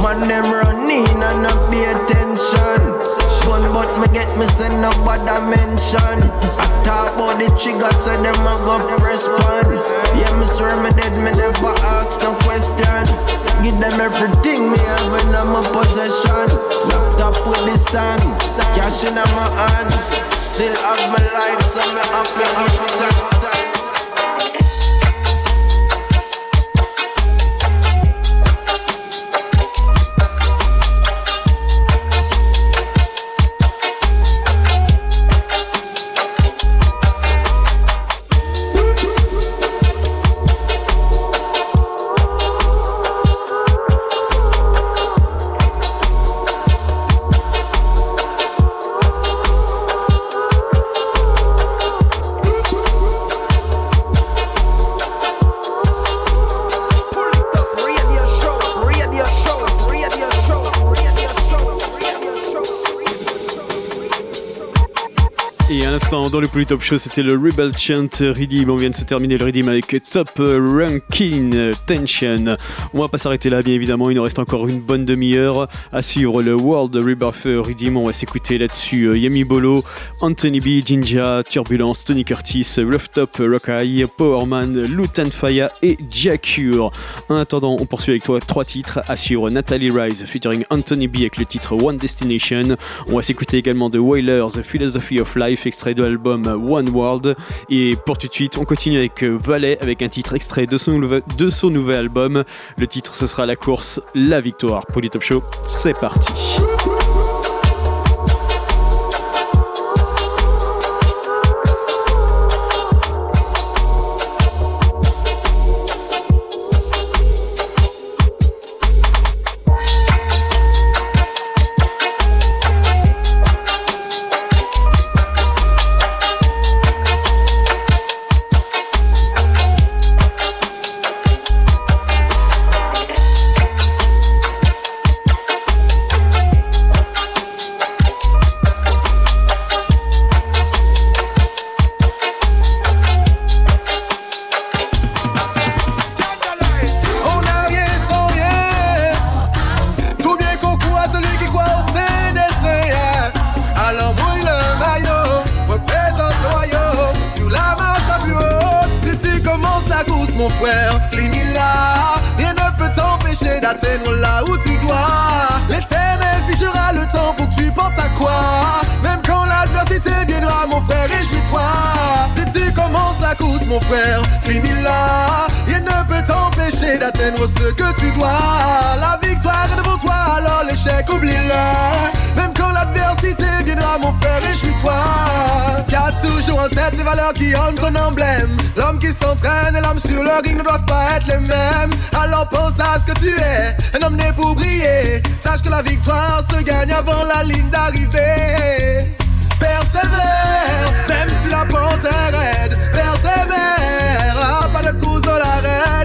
Man them run in and not pay attention. Gun but me get me send no bother mention. I talk about the trigger, say them a go respond. Yeah, me swear me dead, me never ask no question. Give them everything me have in my possession. Laptop with the stand, cash in my hands. Still have my life, so me have to
dans le Polytop Show, c'était le Rebel Chant Redeem. On vient de se terminer le Redeem avec Top Ranking Tension. On va pas s'arrêter là, bien évidemment. Il nous reste encore une bonne demi-heure à suivre le World Rebirth Redeem. On va s'écouter là-dessus euh, Yami Bolo, Anthony B, Jinja, Turbulence, Tony Curtis, Rooftop Rockeye, Powerman, Lutan Faya et Jacure. En attendant, on poursuit avec toi trois titres à suivre Natalie Rise featuring Anthony B avec le titre One Destination. On va s'écouter également The Wailers, Philosophy of Life, extrait de l'album One World. Et pour tout de suite, on continue avec euh, Valet avec un titre extrait de son, nouvel- album. Le titre, ce sera la course La Victoire. Polytop Show, c'est parti.
Là où tu dois. L'éternel figera le temps pour que tu portes à quoi. Même quand l'adversité viendra, mon frère, réjouis-toi. Si tu commences la course, mon frère, finis d'atteindre ce que tu dois. La victoire est devant toi, alors l'échec, oublie-le. Même quand l'adversité viendra, mon frère, réjouis-toi. Car toujours en tête les valeurs qui ont ton emblème. L'homme qui s'entraîne et l'homme sur le ring ne doivent pas être les mêmes. Alors pense à ce que tu es, un homme né pour briller. Sache que la victoire se gagne avant la ligne d'arrivée. Persévère, même si la pente est raide. Persévère, pas de course de l'arène. On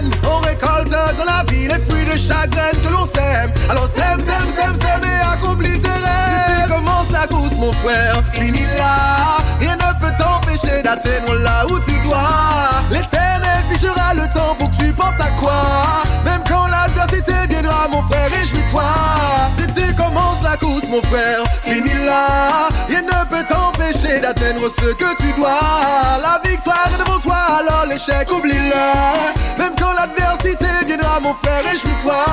les fruits de chagrin que l'on sème. Alors sème, sème, sème, sème et accomplis tes rêves. Commences la course, mon frère, finis là. Rien ne peut t'empêcher d'atteindre là où tu dois. L'éternel figera le temps pour que tu portes à quoi. Même quand l'adversité viendra, mon frère, réjouis-toi. Si tu commences la course, mon frère, finis là. Rien ne peut t'empêcher d'atteindre ce que tu dois. La victoire est devant toi, alors l'échec, oublie-le. Même quand l'adversité viendra, mon frère, réjouis-toi.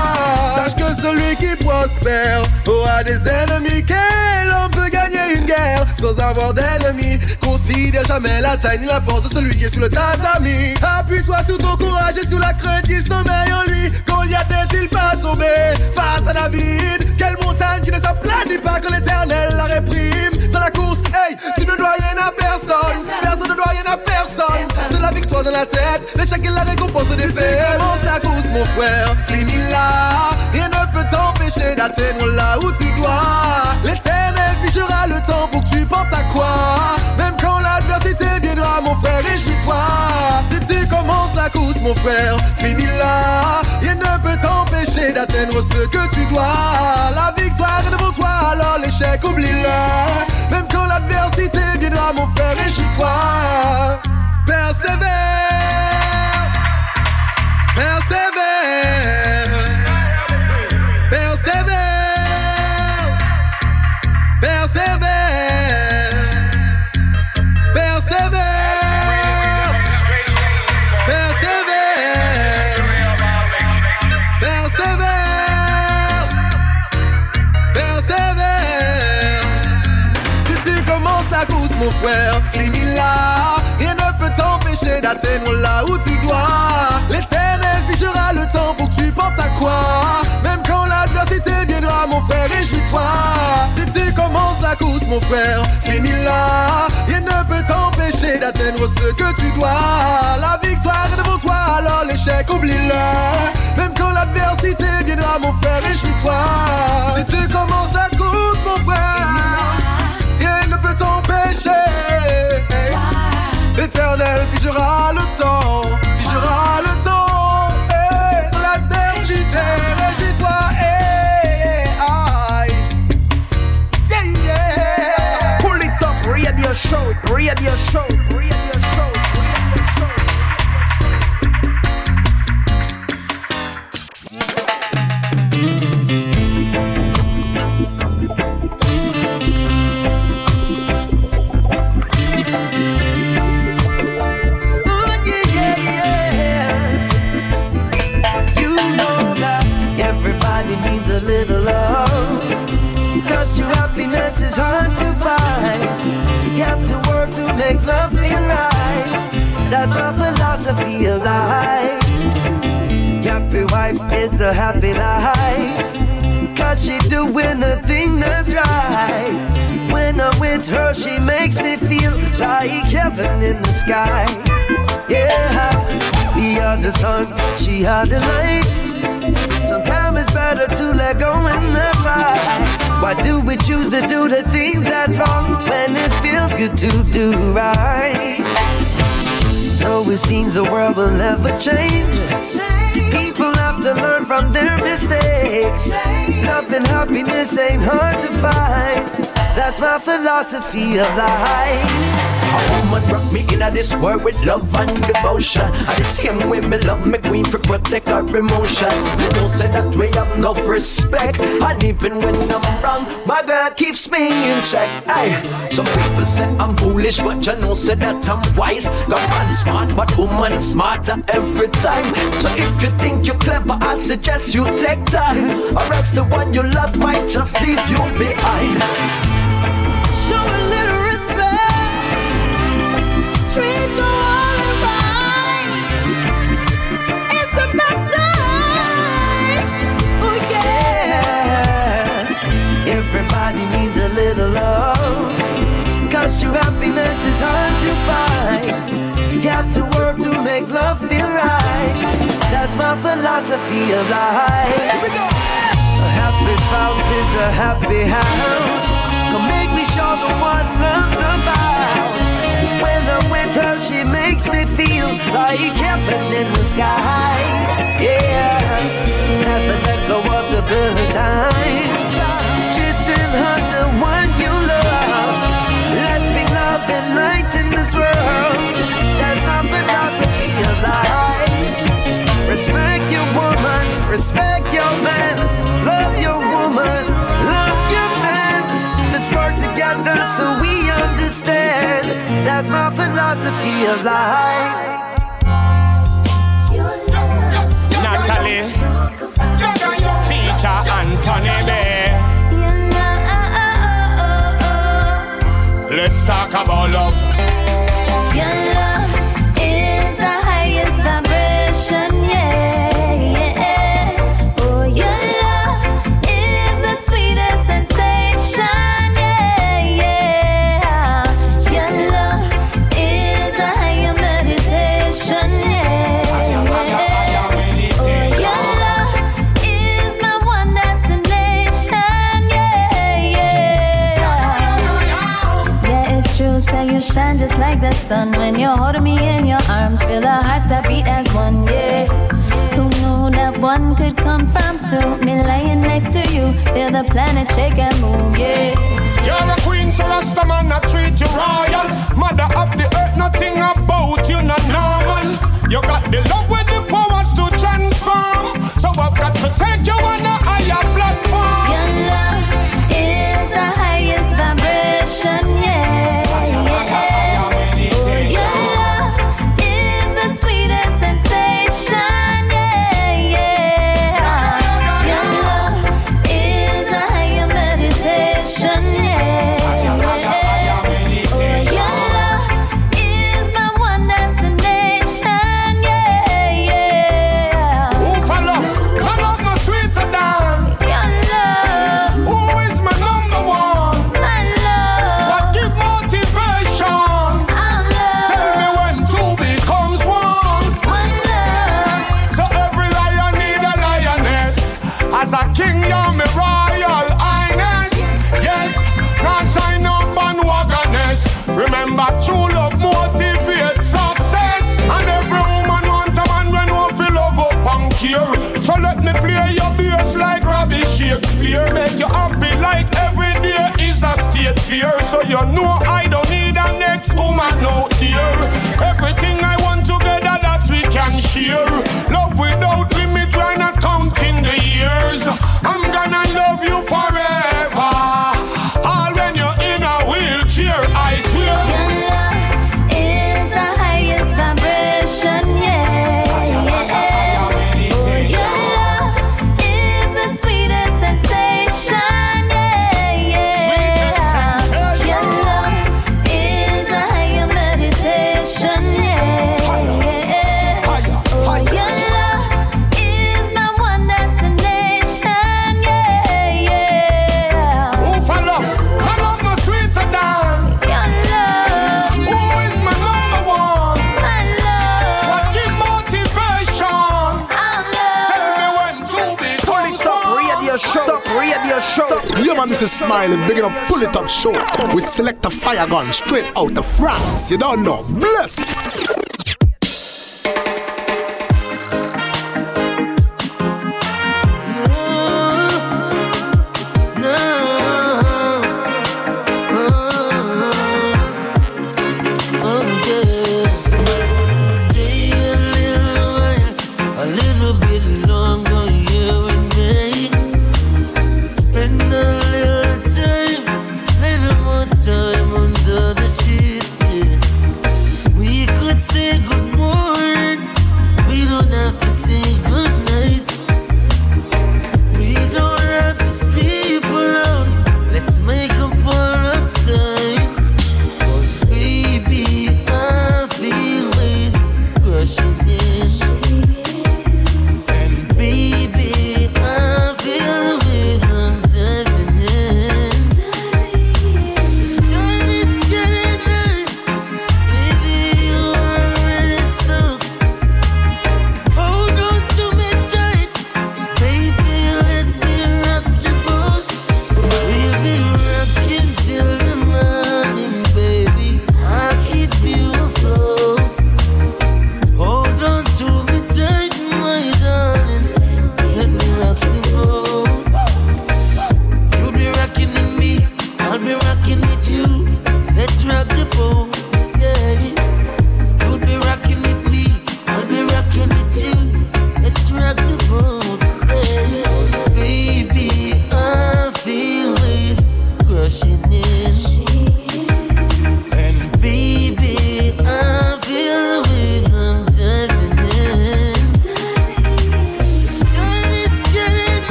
Sache que celui qui prospère aura des ennemis. Quel homme peut gagner une guerre sans avoir d'ennemis? Considère jamais la taille ni la force de celui qui est sur le tatami. Appuie-toi sur ton courage et sur la crainte qui sommeille en lui. N'est-il pas tombé face à David? Quelle montagne qui ne s'aplanit pas que l'éternel la réprime? Dans la course, hey, tu ne dois rien à personne. Personne ne doit rien à personne. C'est la victoire dans la tête, l'échec et la récompense des faits. Commence la course, mon frère, finis là. Rien ne peut t'empêcher d'atteindre là où tu dois. L'éternel figera le temps pour que tu portes à quoi. Même quand l'adversité viendra, mon frère, réjouis-toi. Mon frère, finis là. Rien ne peut t'empêcher d'atteindre ce que tu dois. La victoire est devant toi, alors l'échec, oublie-le. Même quand l'adversité viendra, mon frère, réjouis-toi. Persévère, persévère, mon frère, finis là. Rien ne peut t'empêcher d'atteindre là où tu dois. L'éternel figera le temps pour que tu portes à quoi. Même quand l'adversité viendra, mon frère, réjouis-toi. Si tu commences la course, mon frère, finis là. Rien ne peut t'empêcher d'atteindre ce que tu dois. La victoire est devant toi, alors l'échec, oublie-le. Même quand l'adversité viendra, mon frère, réjouis-toi. Si tu commences la t'empêcher. L'éternel figera le temps, figera le temps. eh, L'adversité, réjouis-toi. eh. Yeah, yeah.
Pull it up, radio show, radio show,
we choose to do the things that's wrong when it feels good to do right? Though it seems the world will never change. People have to learn from their mistakes. Love and happiness ain't hard to find.
That's my philosophy of life.
A woman rock me in this world with love and devotion. And the same way me love me queen for protect her emotion. You don't say that we have no respect. And even when I'm wrong, my girl keeps me in check. Aye. Some people say I'm foolish, but you know, say that I'm wise. God man smart, but woman smarter every time. So if you think you're clever, I suggest you take time. Or else the one you love might just leave you behind.
Show
true happiness is hard to find. Got to work to make love feel right. That's my philosophy of life. Here we go. A happy spouse is a happy house. Come make me sure the one love's about. When I'm with her, she makes me feel like heaven in the sky. Yeah, never let go of the good times. Kissing her, the one and light in this world. That's my philosophy of life. Respect your woman, respect your man, love your woman, love your man. Let's work together so we understand. That's my philosophy of life.
Natalie, feature Anthony Bear. Let's talk about love.
Sun when you're holding me in your arms. Feel our hearts that beat as one. Yeah. Who knew that one could come from two? Me laying next to you. Feel the planet shake and move. Yeah.
You're a queen, so Rasta man, I treat you royal. Mother of the earth, nothing about you not normal. You got the love with You don't
know.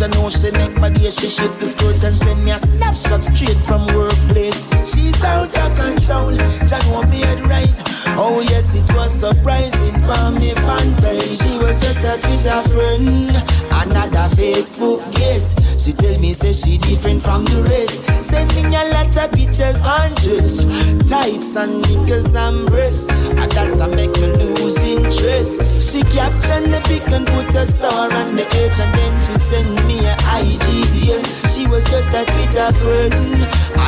You
know she make my day. She shift the skirt and send me a snapshot straight from workplace. She's out of control, you know me head rise. Oh yes, it was surprising for me fan page. She was just a Twitter friend, another Facebook guest. She tell me say she different from the rest. Send me a lot of pictures and dress, tights and knickers and breasts. And that a make me lose interest. She caption the pic and put a star on the edge, and then IGDM. She was just a Twitter friend,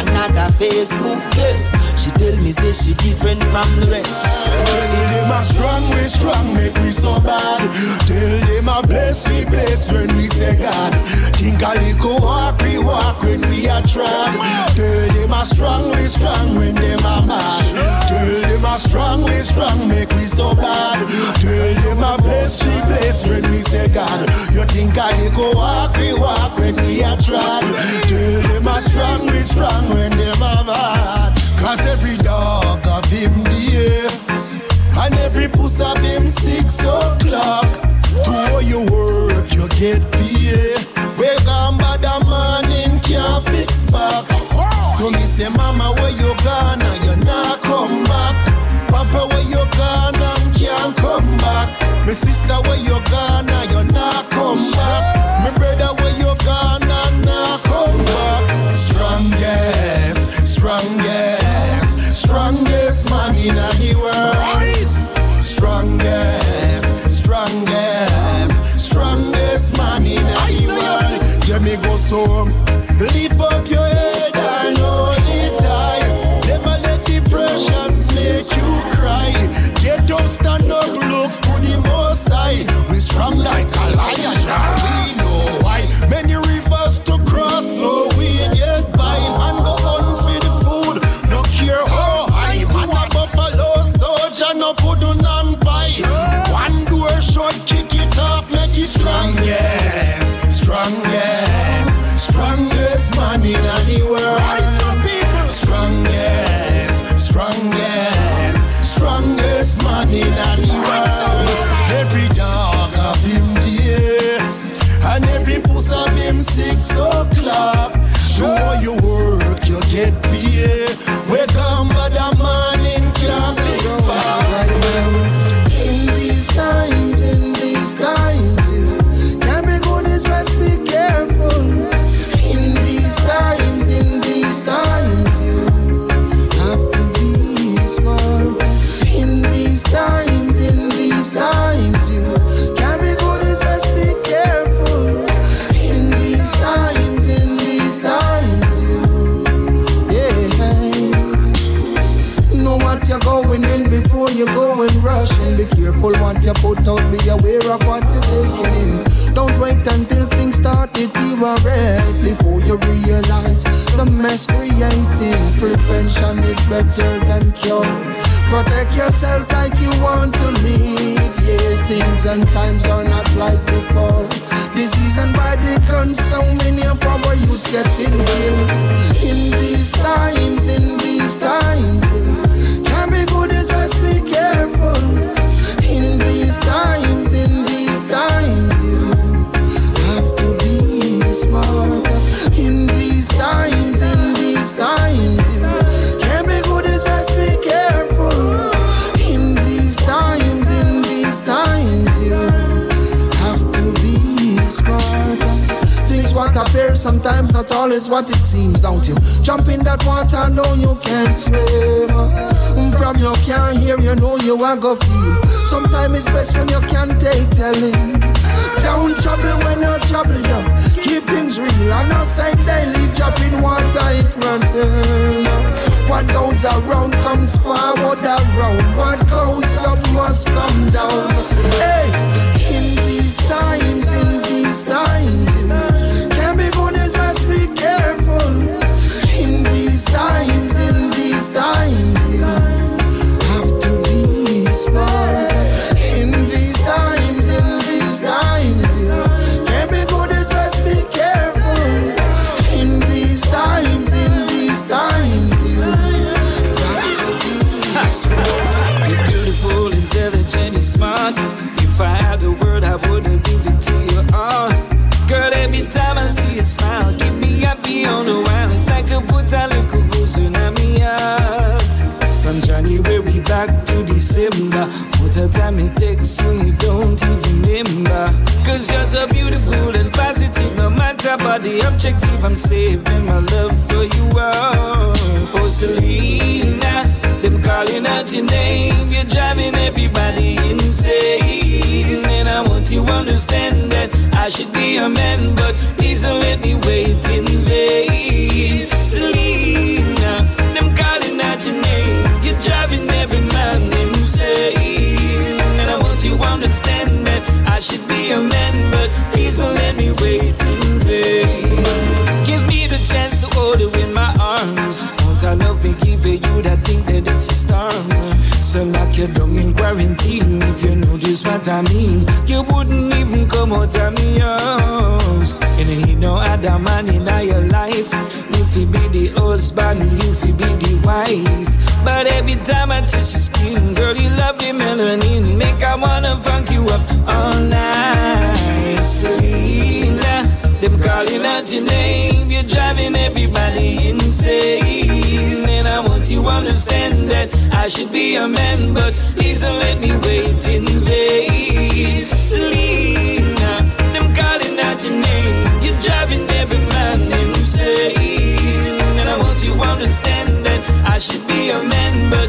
another Facebook guest. She tell me say she different from the rest.
Tell them a strong, we strong, make we so bad. Tell them a bless, we bless when we say God. Think a little walk, we walk when we are trying. Tell them a strong, we strong when them a mad. Tell them a strong, we strong, make we so bad. Tell them a bless, we bless when we say God. You think a little walk, we walk when we are trying. Tell them a strong, we strong when them a mad. Cause every dog of him dear And every puss of him six o'clock To how you work you get paid Wake up by the morning can't fix back So me say mama where you gone Papa where you gone and can't come back My sister where you gone and you not come back My brother where you gone and not come back Strongest, strongest, strongest man in the world. Strongest, strongest, strongest man in the world. Yeah, me go so. Lift up your We strong like a lion, get
to before you realize the mess creating. Prevention is better than cure. Protect yourself like you want to live. Yes, things and times are not like before. Disease and body
getting killed. In these times, in these times, can be good is best be careful. In these times, in these times, In these times, in these times, you can be good is best be careful. In these times, in these times, you have to be smart. Things what appear sometimes not always what it seems, don't you? Jump in that water, know you can't swim. From your can't hear, you know you are go feel. Sometimes it's best when you can't take telling. Don't trouble when you're trouble, yo. Keep things real. I know say they leave dropping water, it run down. What goes around comes forward around. What goes up must come down. Hey, in these times, in these times,
If I had the word, I would have given it to you all. Girl, every time I see you smile, keep me happy on the while. It's like a put a little goose in. From January back to December, what a time it takes and you don't even remember. Cause you're so beautiful and positive, no matter about the objective, I'm saving my love for you all. Oh, Selena, them calling out your name, you're driving everybody insane. You understand that I should be a man, but please don't let me wait in vain. Selena, them calling out your name, you're driving every man insane. And I want you to understand that I should be a man, but So lock you down in quarantine if you know just what I mean. You wouldn't even come out of me house. And you need no other man in your life. If you be the husband, if you be the wife. But every time I touch your skin, girl, you love your melanin. Make I wanna funk you up all night. Selena, them calling out your name. You're driving everybody insane. You understand that I should be a man, but please don't let me wait in vain. Selena, them calling out your name. You're driving every man insane. And I want you to understand that I should be a man, but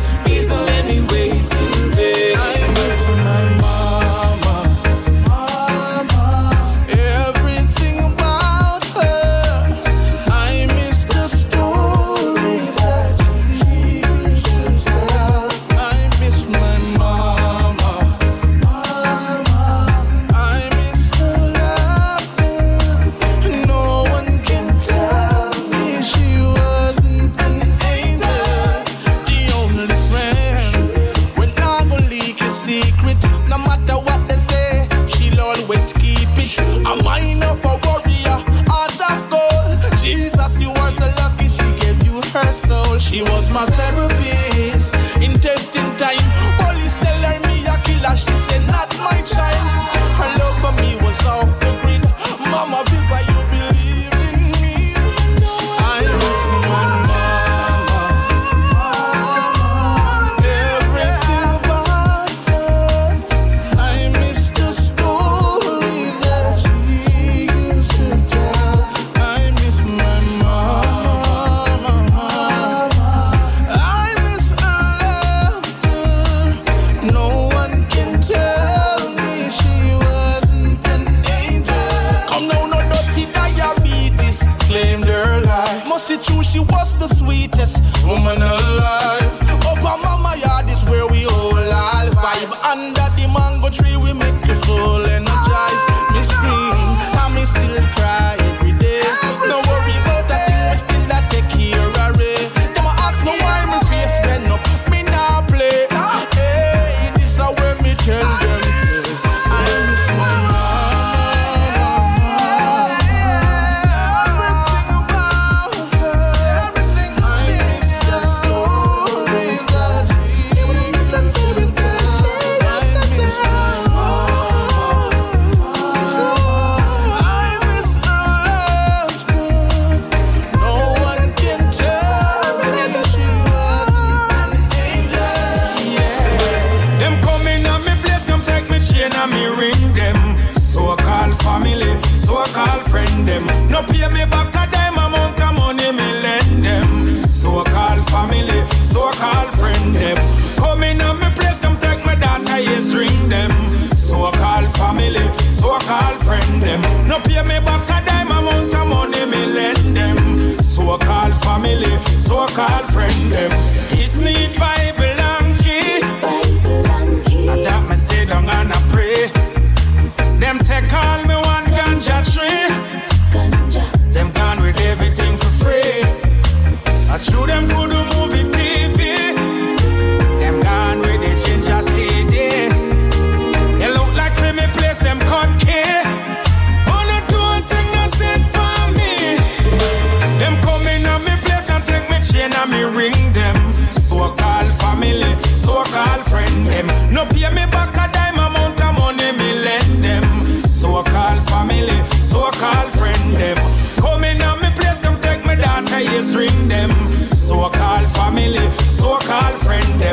No
pay me back a dime amount of money me lend them. So-called family, so-called friend them.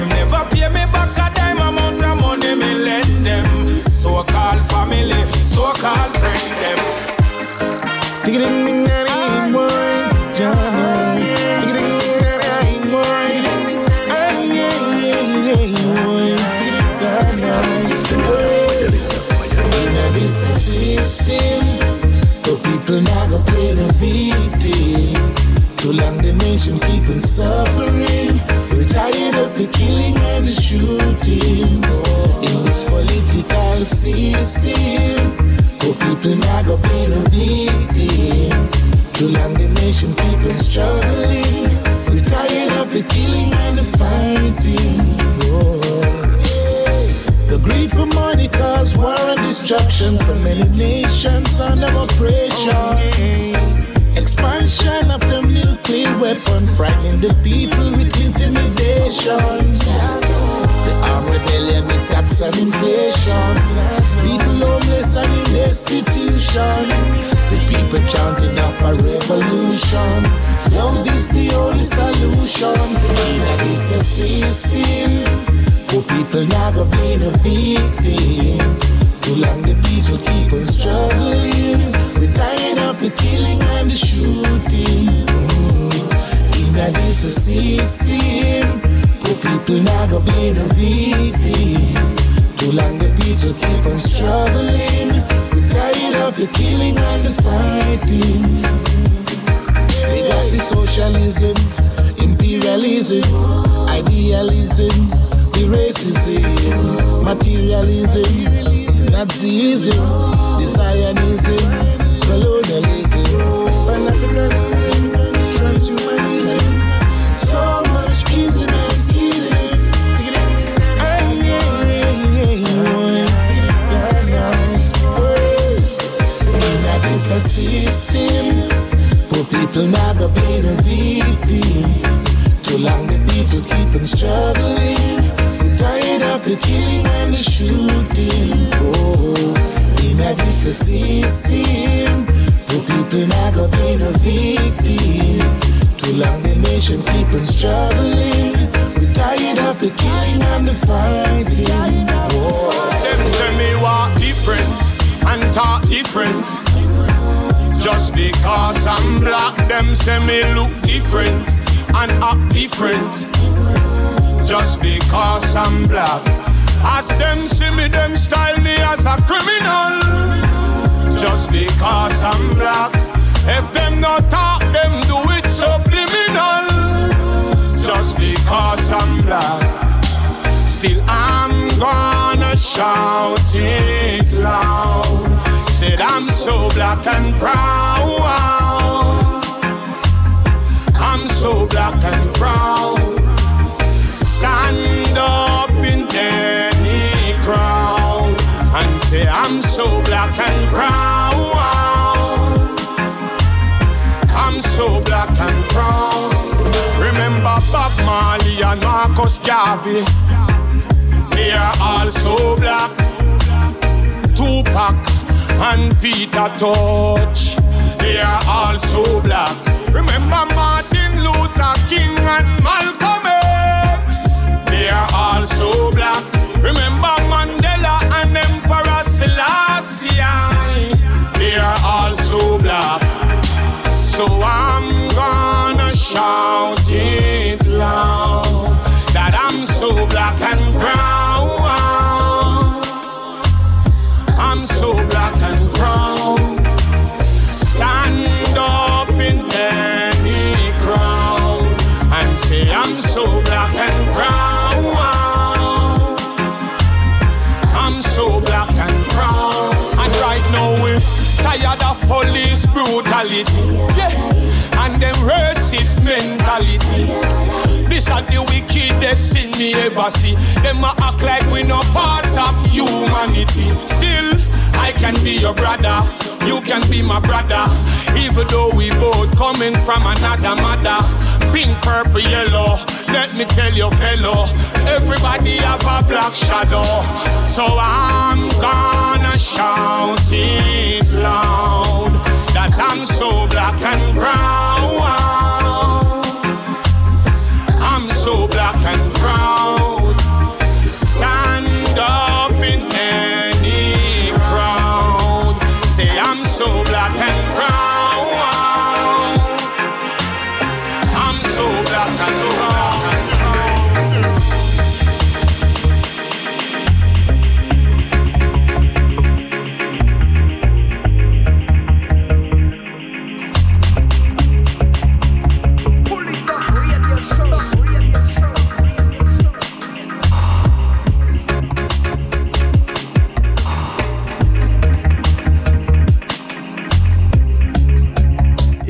Them. Never pay me back a dime amount of money me lend them. So-called family, so-called friend them.
Ding ding ding ding. Ding ding ding ding In this system, the people go play killing and shooting. In this political system, the people now go play the victim. To land the nation people struggling. We're tired of the killing and the fighting. Oh. The greed for money cause war and destruction. So many nations under oppression. Expansion of the nuclear weapon, frightening the people with intimidation. The armed rebellion with tax and inflation. People homeless and in destitution. The people chanting of a revolution. Love is the only solution in a system. Poor people now go be the victim. Too long the people keep on struggling. Tired of the killing and the shooting. In a this system, poor people now go the victim. Too long the people keep on struggling. We're tired of the killing and the fighting. We got the socialism, imperialism, idealism, the racism, materialism, Nazism, the Zionism, colonialism, the people never been wealthy. Too long the people keep them struggling We're tired of the killing and the shooting. Oh, in a system, people now go be the victim. Too long the nations keep on struggling. We're tired of the killing and the fighting. Oh.
Them say me walk different and talk different. Just because I'm black, them say me look different and act different. Just because I'm black. As them see me, them style me as a criminal. Just because I'm black. If them not talk, them do it so subliminal. Just because I'm black. Still I'm gonna shout it loud. Said I'm so black and proud. I'm so black and proud. Stand up in any crowd and say I'm so black and proud. I'm so black and proud. Remember Bob Marley and Marcus Garvey. They are all so black. Tupac and Peter Tosh. They are all so black. Remember Martin Luther King and Malcolm X. They are all so black. Remember Mandela Selassie. They are all so black. So I'm gonna shout it loud that I'm so black and proud. I'm so black and proud. Police brutality. Yeah, and them racist mentality. This are the wickedest sin me ever see. Them a act like we no part of humanity. Still, I can be your brother. You can be my brother. Even though we both coming from another mother. Pink, purple, yellow. Let me tell you, fellow. Everybody have a black shadow. So I'm gonna shout it loud. I'm so black and brown.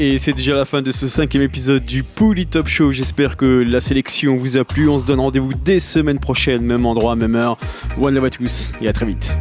Et c'est déjà la fin de ce cinquième épisode du Pouli Top Show. J'espère que la sélection vous a plu. On se donne rendez-vous dès semaine prochaine, même endroit, même heure. One love à tous et à très vite.